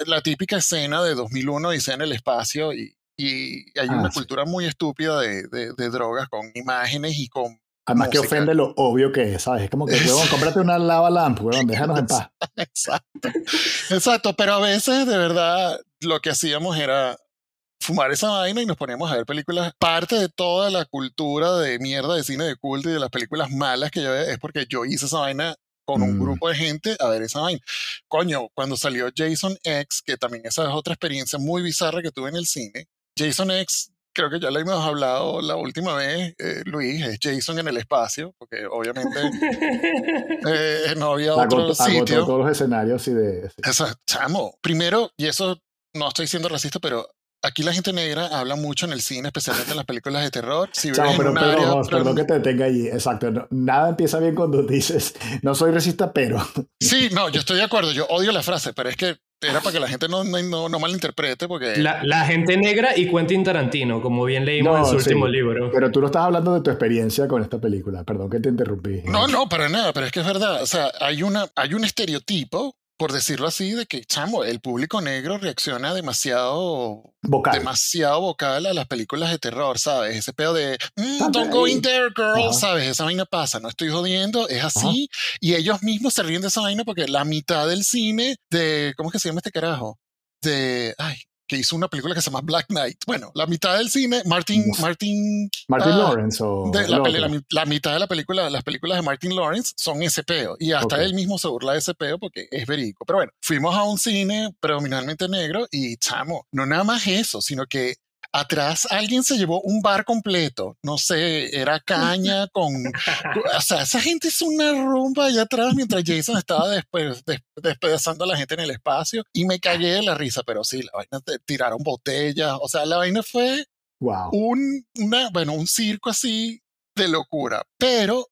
Speaker 2: La típica escena de 2001 dice en el espacio y, y hay una ah, cultura muy estúpida de, de, de, drogas con imágenes y con
Speaker 3: Además que ofende lo obvio que es, ¿sabes? Es como que, huevón, cómprate una lava lamp, huevón, déjanos en paz.
Speaker 2: Exacto. Exacto, pero a veces, de verdad, lo que hacíamos era fumar esa vaina y nos poníamos a ver películas. Parte de toda la cultura de mierda de cine de culto y de las películas malas que yo veo es porque yo hice esa vaina con un mm. grupo de gente a ver esa vaina. Coño, cuando salió Jason X, que también esa es otra experiencia muy bizarra que tuve en el cine, Jason X creo que ya lo hemos hablado la última vez, eh, Luis, es Jason en el espacio, porque obviamente eh, no había otro sitio.
Speaker 3: todos los escenarios y de...
Speaker 2: Exacto, chamo. Primero, y eso no estoy siendo racista, pero aquí la gente negra habla mucho en el cine, especialmente en las películas de terror.
Speaker 3: Si Chao, pero, perdón, perdón que te detenga allí. Exacto. nada empieza bien cuando dices, no soy racista, pero.
Speaker 2: Sí, no, yo estoy de acuerdo. Yo odio la frase, pero es que era para que la gente no, no, no malinterprete, porque...
Speaker 1: La, la, gente negra y Quentin Tarantino, como bien leímos en su último libro.
Speaker 3: Pero tú no estás hablando de tu experiencia con esta película, perdón que te interrumpí.
Speaker 2: No, no, para nada, pero es que es verdad. O sea, hay, una, hay un estereotipo por decirlo así, de que, chamo, el público negro reacciona demasiado
Speaker 3: vocal.
Speaker 2: demasiado vocal a las películas de terror, ¿sabes? Ese pedo de, mm, don't go in there, girl, ¿sabes? Esa vaina pasa, no estoy jodiendo, es así. Y ellos mismos se ríen de esa vaina porque la mitad del cine de, ¿cómo es que se llama este carajo? De, ay, que hizo una película que se llama Black Knight. Bueno, la mitad del cine, Martin... Martin,
Speaker 3: Martin ah, Lawrence o...
Speaker 2: la, mitad de la película, las películas de Martin Lawrence son ese peo. Y hasta él mismo se burla de ese peo porque es verídico. Pero bueno, fuimos a un cine predominantemente negro y chamo, no nada más eso, sino que atrás alguien se llevó un bar completo, no sé, era caña con, o sea, esa gente hizo una rumba allá atrás mientras Jason estaba después despedazando a la gente en el espacio y me cagué de la risa, pero sí, la vaina tiraron botellas, o sea, la vaina fue un, una, bueno, un circo así de locura, pero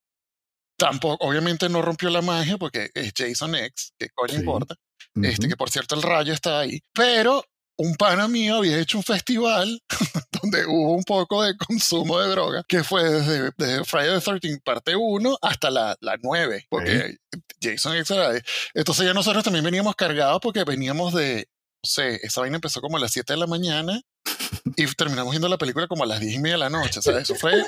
Speaker 2: tampoco, obviamente no rompió la magia porque es Jason X, que coño importa. Este, que por cierto el rayo está ahí, pero un pana mío había hecho un festival donde hubo un poco de consumo de droga, que fue desde, Friday the 13 parte 1 hasta la, la 9, porque Jason X Entonces ya nosotros también veníamos cargados porque veníamos de, no sé, esa vaina empezó como a las 7 de la mañana y terminamos viendo la película como a las 10 y media de la noche, sea, eso fue...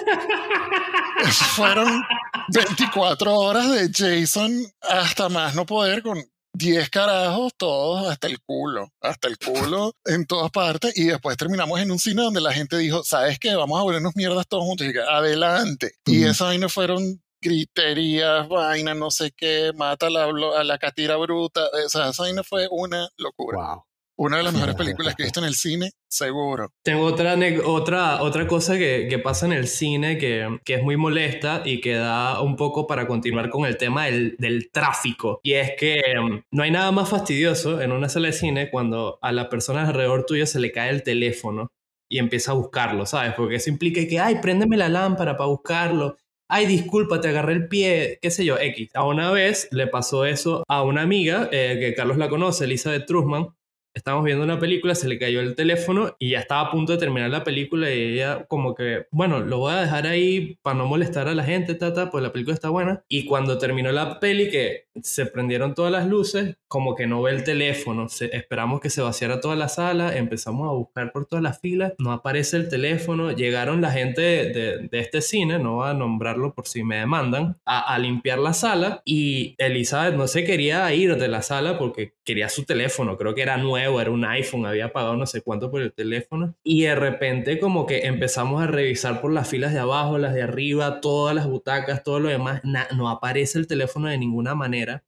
Speaker 2: Eso fueron 24 horas de Jason hasta más no poder con 10 carajos, todos hasta el culo, hasta el culo en todas partes. Y después terminamos en un cine donde la gente dijo, ¿sabes qué? Vamos a volvernos mierdas todos juntos. Y adelante. Y esa vaina fueron griterías, vaina, no sé qué, mata a la, a la catira bruta. O sea, esa vaina fue una locura. Wow. Una de las mejores películas que he visto en el cine, seguro.
Speaker 1: Tengo otra, otra, otra cosa que, que pasa en el cine que, que, es muy molesta y que da un poco para continuar con el tema del, del tráfico. Y es que um, no hay nada más fastidioso en una sala de cine cuando a la persona alrededor tuyo se le cae el teléfono y empieza a buscarlo, ¿sabes? Porque eso implica que, ay, préndeme la lámpara para buscarlo. Ay, disculpa, te agarré el pie, qué sé yo, X. A una vez le pasó eso a una amiga, eh, que Carlos la conoce, Elizabeth Trusman, estábamos viendo una película, se le cayó el teléfono y ya estaba a punto de terminar la película y ella como que, bueno, lo voy a dejar ahí para no molestar a la gente, tata, pues la película está buena. Y cuando terminó la peli, que se prendieron todas las luces, como que no ve el teléfono, esperamos que se vaciara toda la sala, empezamos a buscar por todas las filas, no aparece el teléfono, llegaron la gente de, este cine, no voy a nombrarlo por si me demandan, a, a limpiar la sala y Elizabeth no se quería ir de la sala porque quería su teléfono, creo que era nuevo era un iPhone, había pagado no sé cuánto por el teléfono. Y de repente como que empezamos a revisar por las filas de abajo, las de arriba, todas las butacas, todo lo demás. no aparece el teléfono de ninguna manera.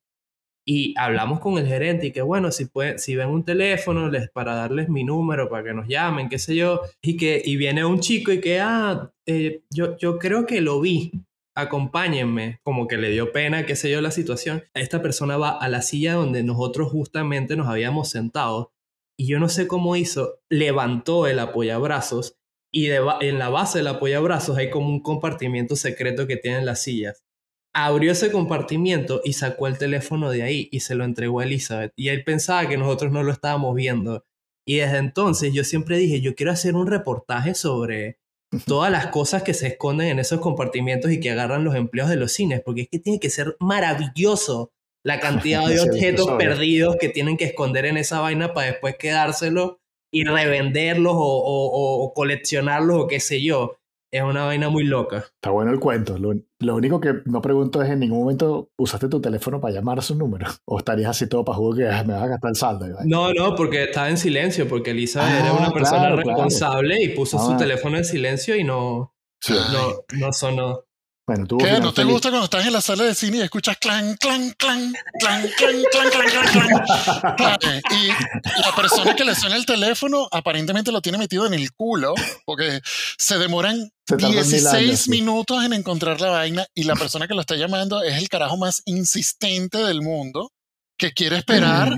Speaker 1: Y hablamos con el gerente y que bueno, si, pueden, si ven un teléfono les, para darles mi número, para que nos llamen, qué sé yo. Y que y viene un chico y que, ah, eh, yo, yo creo que lo vi acompáñenme, como que le dio pena, qué sé yo, la situación. Esta persona va a la silla donde nosotros justamente nos habíamos sentado y yo no sé cómo hizo, levantó el apoyabrazos y en la base del apoyabrazos hay como un compartimiento secreto que tienen las sillas. Abrió ese compartimiento y sacó el teléfono de ahí y se lo entregó a Elizabeth. Y él pensaba que nosotros no lo estábamos viendo. Y desde entonces yo siempre dije, yo quiero hacer un reportaje sobre todas las cosas que se esconden en esos compartimientos y que agarran los empleos de los cines, porque es que tiene que ser maravilloso la cantidad de objetos perdidos que tienen que esconder en esa vaina para después quedárselos y revenderlos o, coleccionarlos o qué sé yo. Es una vaina muy loca.
Speaker 3: Está bueno el cuento. Lo, único que no pregunto es en ningún momento usaste tu teléfono para llamar a su número. O estarías así todo para jugar que ah, me vas a gastar el saldo.
Speaker 1: No, no, porque estaba en silencio, porque Elisa era una ah, persona responsable y puso su ah. teléfono en silencio y no, no, no sonó.
Speaker 2: Bueno, ¿Qué? ¿No te gusta cuando estás en la sala de cine y escuchas clan, clan, clan, clan, clan, clan, clan, clan, clan? Y la persona que le suena el teléfono aparentemente lo tiene metido en el culo porque se demoran 16 minutos en encontrar la vaina y la persona que lo está llamando es el carajo más insistente del mundo que quiere esperar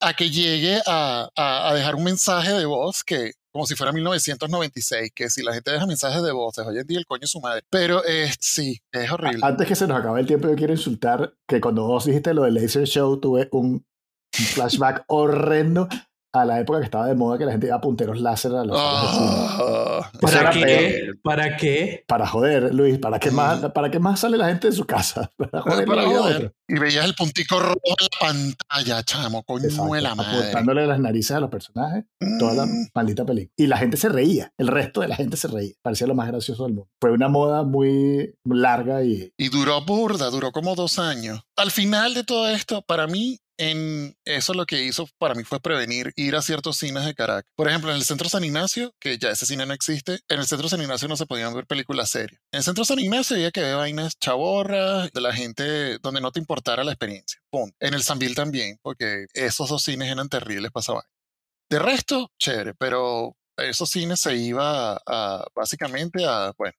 Speaker 2: a que llegue a, a, a dejar un mensaje de voz que como si fuera 1996, que si la gente deja mensajes de voces, hoy en día el coño es su madre. Pero es, sí, es horrible.
Speaker 3: Antes que se nos acabe el tiempo, yo quiero insultar que cuando vos dijiste lo del Laser Show, tuve un flashback horrendo a la época que estaba de moda que la gente iba a punteros láser a los
Speaker 1: ah. ¿Para qué? ¿Para qué?
Speaker 3: Para joder, Luis. ¿Para qué, más, ¿Para qué más sale la gente de su casa?
Speaker 2: Para joder, para joder. Y veías el puntico rojo en la pantalla, chamo, coño de la madre.
Speaker 3: Apuntándole las narices a los personajes, toda la mm. maldita película. Y la gente se reía. El resto de la gente se reía. Parecía lo más gracioso del mundo. Fue una moda muy larga y...
Speaker 2: Y duró burda, duró como dos años. Al final de todo esto, para mí, en eso lo que hizo para mí fue prevenir ir a ciertos cines de Caracas. Por ejemplo, en el Centro San Ignacio, que ya ese cine no existe, en el Centro San Ignacio no se podían ver películas serias. En el Centro San Ignacio había que ver vainas chaborras de la gente donde no te importara la experiencia. Punto. En el Sanville también, porque esos dos cines eran terribles para De resto, chévere, pero esos cines se iba a, básicamente a, bueno,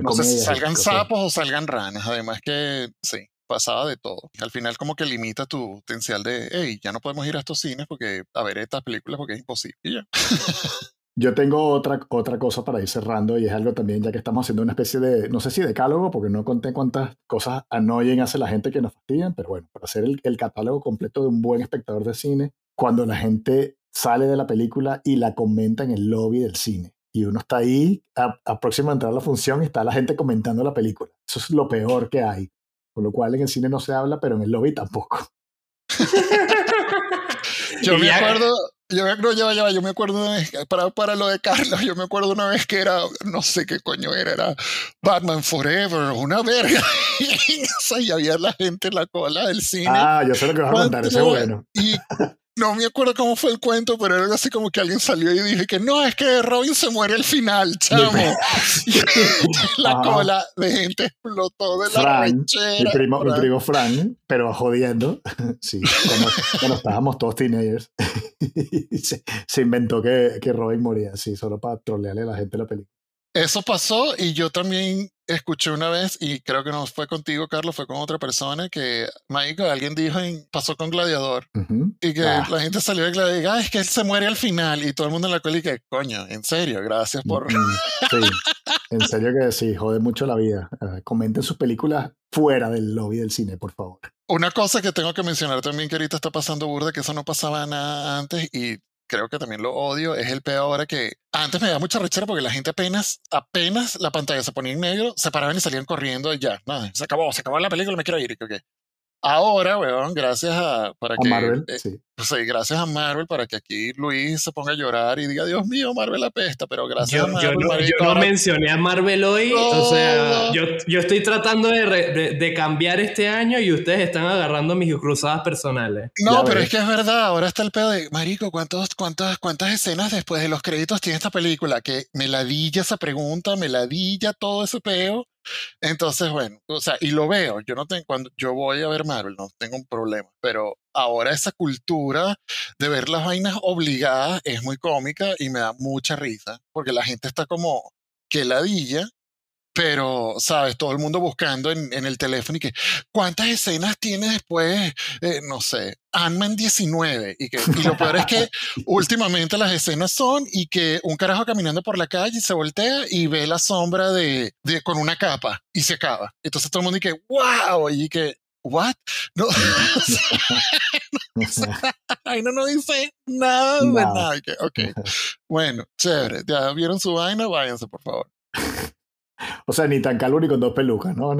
Speaker 2: no sé si salgan sapos o salgan ranas, además que sí pasaba de todo. Al final como que limita tu potencial de, hey, ya no podemos ir a estos cines porque a ver estas películas porque es imposible.
Speaker 3: Yo tengo otra, otra cosa para ir cerrando y es algo también, ya que estamos haciendo una especie de, no sé si decálogo, porque no conté cuántas cosas annoyen hace la gente que nos fastidian, pero bueno, para hacer el, catálogo completo de un buen espectador de cine, cuando la gente sale de la película y la comenta en el lobby del cine. Y uno está ahí a, a próximo a entrar a la función y está la gente comentando la película. Eso es lo peor que hay. Con lo cual en el cine no se habla, pero en el lobby tampoco.
Speaker 2: yo me acuerdo, yo me, no, yo me acuerdo una vez, para, para lo de Carlos, yo me acuerdo una vez que era, no sé qué coño era, era Batman Forever, una verga. y había la gente en la cola del cine.
Speaker 3: Ah, yo sé lo que vas a contar, ese bueno.
Speaker 2: Y no me acuerdo cómo fue el cuento, pero era así como que alguien salió y dije que no, es que Robin se muere al final, chamo. la cola de gente explotó de la ranchera.
Speaker 3: Mi primo, mi primo Frank, pero jodiendo. sí, cuando, estábamos todos teenagers. se, se, inventó que, que Robin moría, sí, solo para trolearle a la gente la película.
Speaker 2: Eso pasó y yo también escuché una vez, y creo que no fue contigo, Carlos, fue con otra persona, que, Mike, alguien dijo, en, pasó con Gladiador, y que ah. la gente salió de Gladiador, y, ah, es que él se muere al final, y todo el mundo en la cola y que, coño, en serio, gracias por...
Speaker 3: Sí, en serio que sí, jode mucho la vida. Ah, comenten sus películas fuera del lobby del cine, por favor.
Speaker 2: Una cosa que tengo que mencionar también que ahorita está pasando burda, que eso no pasaba nada antes y creo que también lo odio, es el peor ahora que antes me da mucha rechera porque la gente apenas, apenas la pantalla se ponía en negro, se paraban y salían corriendo y ya, nada, se acabó, se acabó la película, me quiero ir. Y Ahora, weón, gracias a, para que,
Speaker 3: Marvel, eh, sí.
Speaker 2: Pues sí, gracias a Marvel para que aquí Luis se ponga a llorar y diga, Dios mío, Marvel apesta, pero gracias
Speaker 1: yo,
Speaker 2: a Marvel.
Speaker 1: Yo no, yo no mencioné a Marvel hoy, o sea, yo, yo estoy tratando de, de, de, cambiar este año y ustedes están agarrando mis cruzadas personales.
Speaker 2: No, pero es que es verdad, ahora está el pedo de, Marico, ¿cuántos, cuántas, ¿cuántas escenas después de los créditos tiene esta película? Que me ladilla esa pregunta, me ladilla todo ese peo Entonces, bueno, o sea, y lo veo, yo no tengo, cuando yo voy a ver Marvel, no tengo un problema, pero ahora esa cultura de ver las vainas obligadas es muy cómica y me da mucha risa, porque la gente está como que ladilla pero, ¿sabes? Todo el mundo buscando en, en, el teléfono y que, ¿cuántas escenas tiene después, eh, no sé, Ant-Man 19? Y, que, y lo peor es que últimamente las escenas son y que un carajo caminando por la calle se voltea y ve la sombra de, de con una capa y se acaba. Entonces todo el mundo dice, wow, y que, ¿what? No, Ahí no nos dice nada de nada. Ok, bueno, chévere, ya vieron su vaina, váyanse por favor.
Speaker 3: O sea, ni tan calor con dos pelucas, ¿no?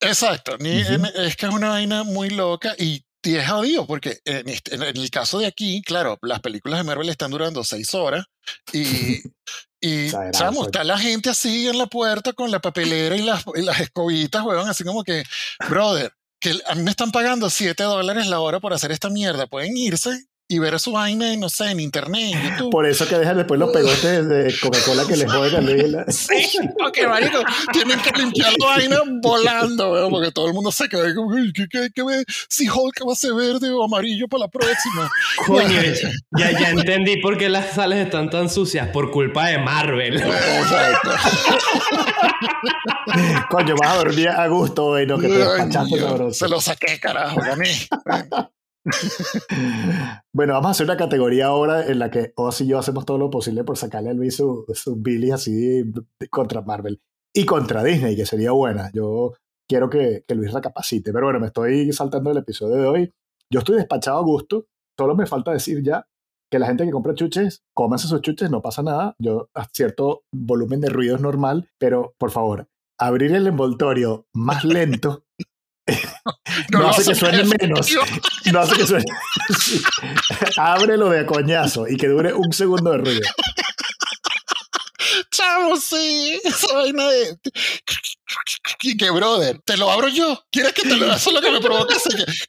Speaker 2: Exacto, ni, es que es una vaina muy loca y, y es jodido porque en, este, en, el caso de aquí, claro, las películas de Marvel están durando seis horas y, y chamo, está la gente así en la puerta con la papelera y las, y las escobitas, weón, así como que, brother, que a mí me están pagando 7 dólares la hora por hacer esta mierda, pueden irse y ver su vaina, no sé, en internet, en YouTube.
Speaker 3: Por eso que dejan después los pegotes de Coca-Cola que les a
Speaker 2: Sí, porque marico, tienen que limpiar la vaina volando, ¿verdad? porque todo el mundo se queda como, ¿qué, qué, qué ve? Si Hulk va a ser verde o amarillo para la próxima.
Speaker 1: Coño, ya, ya entendí por qué las sales están tan sucias, por culpa de Marvel. Exacto.
Speaker 3: Coño, vas a dormir a gusto, y no que te despachaste
Speaker 2: sabroso. Se lo saqué, carajo, a mí.
Speaker 3: bueno, vamos a hacer una categoría ahora en la que Oz y yo hacemos todo lo posible por sacarle a Luis su, su Billy así contra Marvel y contra Disney, que sería buena. Yo quiero que, que Luis recapacite, pero bueno, me estoy saltando el episodio de hoy. Yo estoy despachado a gusto, solo me falta decir ya que la gente que compra chuches, cómase sus chuches, no pasa nada. Yo, a cierto volumen de ruido es normal, pero por favor, abrir el envoltorio más lento no, hace que suene menos. No hace que suene. Ábrelo de coñazo y que dure un segundo de ruido.
Speaker 2: Chavo, sí. Esa vaina de. Que brother, te lo abro yo. ¿Quieres que te lo Eso es lo que me provoca.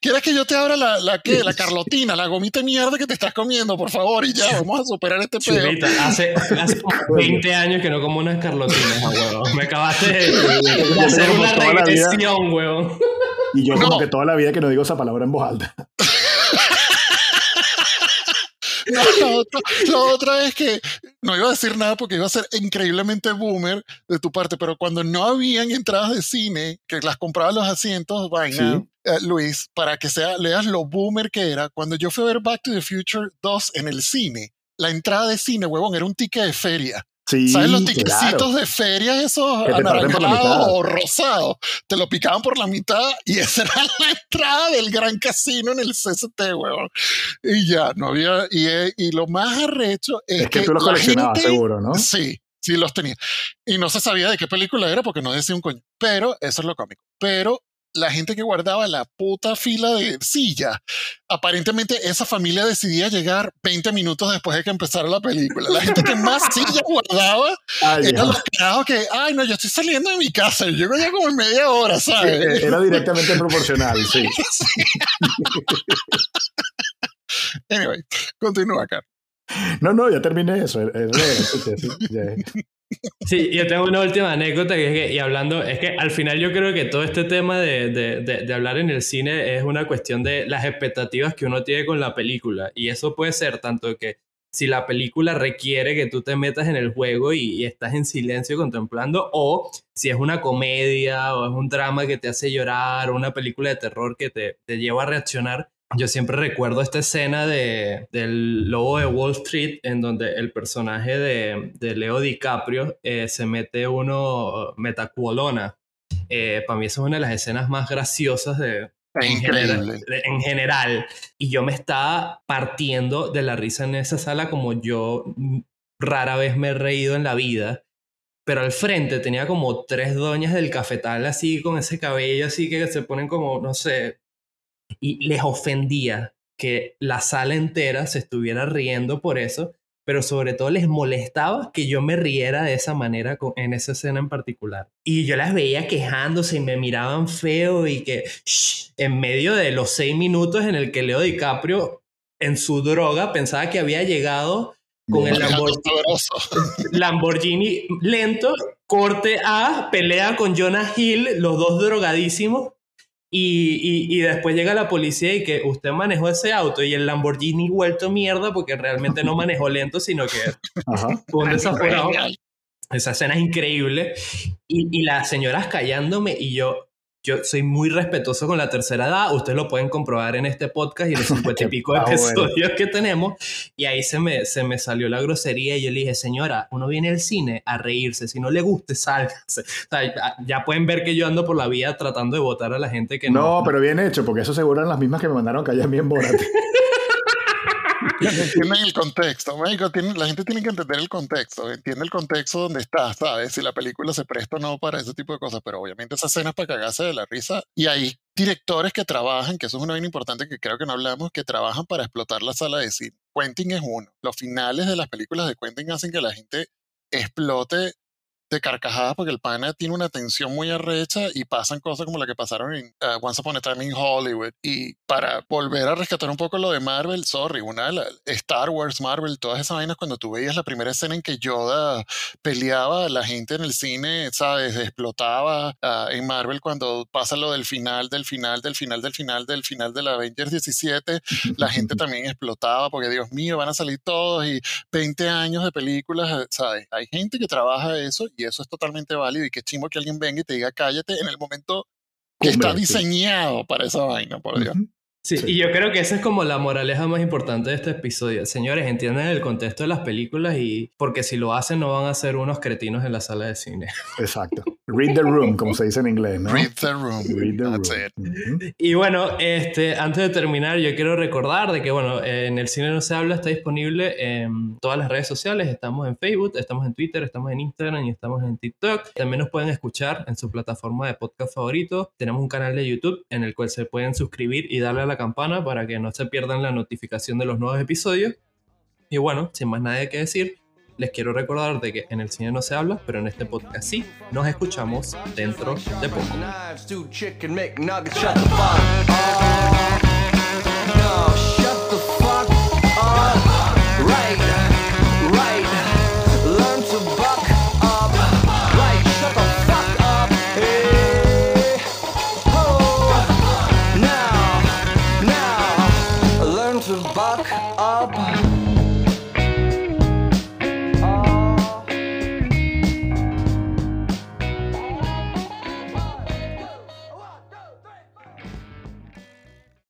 Speaker 2: ¿Quieres que yo te abra la, la, ¿qué? la carlotina, la gomita de mierda que te estás comiendo, por favor? Y ya, vamos a superar este pedo.
Speaker 1: Hace, hace 20 años que no como unas carlotinas, huevón. Me acabaste de, hacer una regresión, huevón.
Speaker 3: Y yo como que toda la vida que no digo esa palabra en voz alta.
Speaker 2: No, lo, otro, es que no iba a decir nada porque iba a ser increíblemente boomer de tu parte, pero cuando no habían entradas de cine, que las compraba los asientos, vaina, eh, Luis, para que sea, leas lo boomer que era, cuando yo fui a ver Back to the Future 2 en el cine, la entrada de cine, huevón, era un ticket de feria. ¿Sabes los tiquecitos de feria esos anaranjados o rosados? Te lo picaban por la mitad y esa era la entrada del gran casino en el CST, weón. Y ya, no había... Y, y lo más arrecho es,
Speaker 3: es que, tú los coleccionabas seguro, ¿no?
Speaker 2: Sí, sí los tenía. Y no se sabía de qué película era porque no decía un coño. Pero eso es lo cómico. Pero la gente que guardaba la puta fila de silla. Aparentemente esa familia decidía llegar 20 minutos después de que empezara la película. La gente que más silla guardaba era los que, ay, no, yo estoy saliendo de mi casa, yo llego ya como en media hora, ¿sabes?
Speaker 3: era directamente proporcional, sí.
Speaker 2: anyway, continúa acá.
Speaker 3: No, no, ya terminé eso.
Speaker 1: Sí, yo tengo una última anécdota que es que, y hablando, es que al final yo creo que todo este tema de, de, hablar en el cine es una cuestión de las expectativas que uno tiene con la película. Y eso puede ser tanto que si la película requiere que tú te metas en el juego y, estás en silencio contemplando, o si es una comedia o es un drama que te hace llorar, o una película de terror que te, te lleva a reaccionar yo siempre recuerdo esta escena de, del Lobo de Wall Street en donde el personaje de, de Leo DiCaprio eh, se mete uno metacuolona. Eh, para mí esa es una de las escenas más graciosas de, en general, en general. Y yo me estaba partiendo de la risa en esa sala como yo rara vez me he reído en la vida. Pero al frente tenía como tres doñas del cafetal así, con ese cabello así que se ponen como, no sé, y les ofendía que la sala entera se estuviera riendo por eso, pero sobre todo les molestaba que yo me riera de esa manera en esa escena en particular. Y yo las veía quejándose y me miraban feo y que en medio de los seis minutos en el que Leo DiCaprio en su droga pensaba que había llegado con el Lamborghini. Lamborghini lento, corte A, pelea con Jonah Hill, los dos drogadísimos. Y, y- y después llega la policía y que usted manejó ese auto y el Lamborghini vuelto mierda porque realmente no manejó lento, sino que
Speaker 3: Ajá.
Speaker 1: fue un desaforado. Esa escena es increíble. Y, y las señoras callándome y yo, yo soy muy respetuoso con la tercera edad. Ustedes lo pueden comprobar en este podcast y los cincuenta y pico episodios que tenemos. Y ahí se me, se me salió la grosería y yo le dije, señora, uno viene al cine a reírse. Si no le guste, sálgase. O sea, ya- pueden ver que yo ando por la vida tratando de votar a la gente que no.
Speaker 3: No, pero bien hecho, porque eso seguro eran las mismas que me mandaron callar bien Borat.
Speaker 2: Entienden el contexto, tienen- la gente tiene que entender el contexto, entiende el contexto donde está, ¿sabes? Si la película se presta o no para ese tipo de cosas, pero obviamente esa escena es para cagarse de la risa y hay directores que trabajan, que eso es una vaina importante que creo que no hablamos, que trabajan para explotar la sala de cine. Quentin es uno. Los finales de las películas de Quentin hacen que la gente explote de carcajadas porque el pana tiene una tensión muy arrecha y pasan cosas como la que pasaron en uh, Once Upon a Time in Hollywood. Y para volver a rescatar un poco lo de Marvel, sorry, una de las Star Wars, Marvel, todas esas vainas, cuando tú veías la primera escena en que Yoda peleaba, la gente en el cine, ¿sabes? Explotaba ah, en Marvel cuando pasa lo del final, del final, del final, del final, del final de la Avengers 17, la gente también explotaba porque Dios mío, van a salir todos y 20 años de películas, ¿sabes? Hay gente que trabaja eso y eso es totalmente válido y qué chimo que alguien venga y te diga cállate en el momento que está diseñado para esa vaina, por Dios.
Speaker 1: Sí,
Speaker 3: Sí.
Speaker 1: y yo creo que esa es como la moraleja más importante de este episodio. Señores, entiendan el contexto de las películas y porque si lo hacen no van a ser unos cretinos en la sala de cine.
Speaker 3: Exacto. Read the room, como se dice en inglés, ¿no?
Speaker 2: Read the room.
Speaker 3: Read the
Speaker 2: That's
Speaker 3: room.
Speaker 2: it.
Speaker 3: Ujú.
Speaker 1: Y bueno, este, antes de terminar, yo quiero recordar de que, bueno, en el cine no se habla está disponible en todas las redes sociales. Estamos en Facebook, estamos en Twitter, estamos en Instagram y estamos en TikTok. También nos pueden escuchar en su plataforma de podcast favorito. Tenemos un canal de YouTube en el cual se pueden suscribir y darle a la campana para que no se pierdan la notificación de los nuevos episodios. Y bueno, sin más nada que decir, les quiero recordar de que en el cine no se habla, pero en este podcast sí. Nos escuchamos dentro de poco.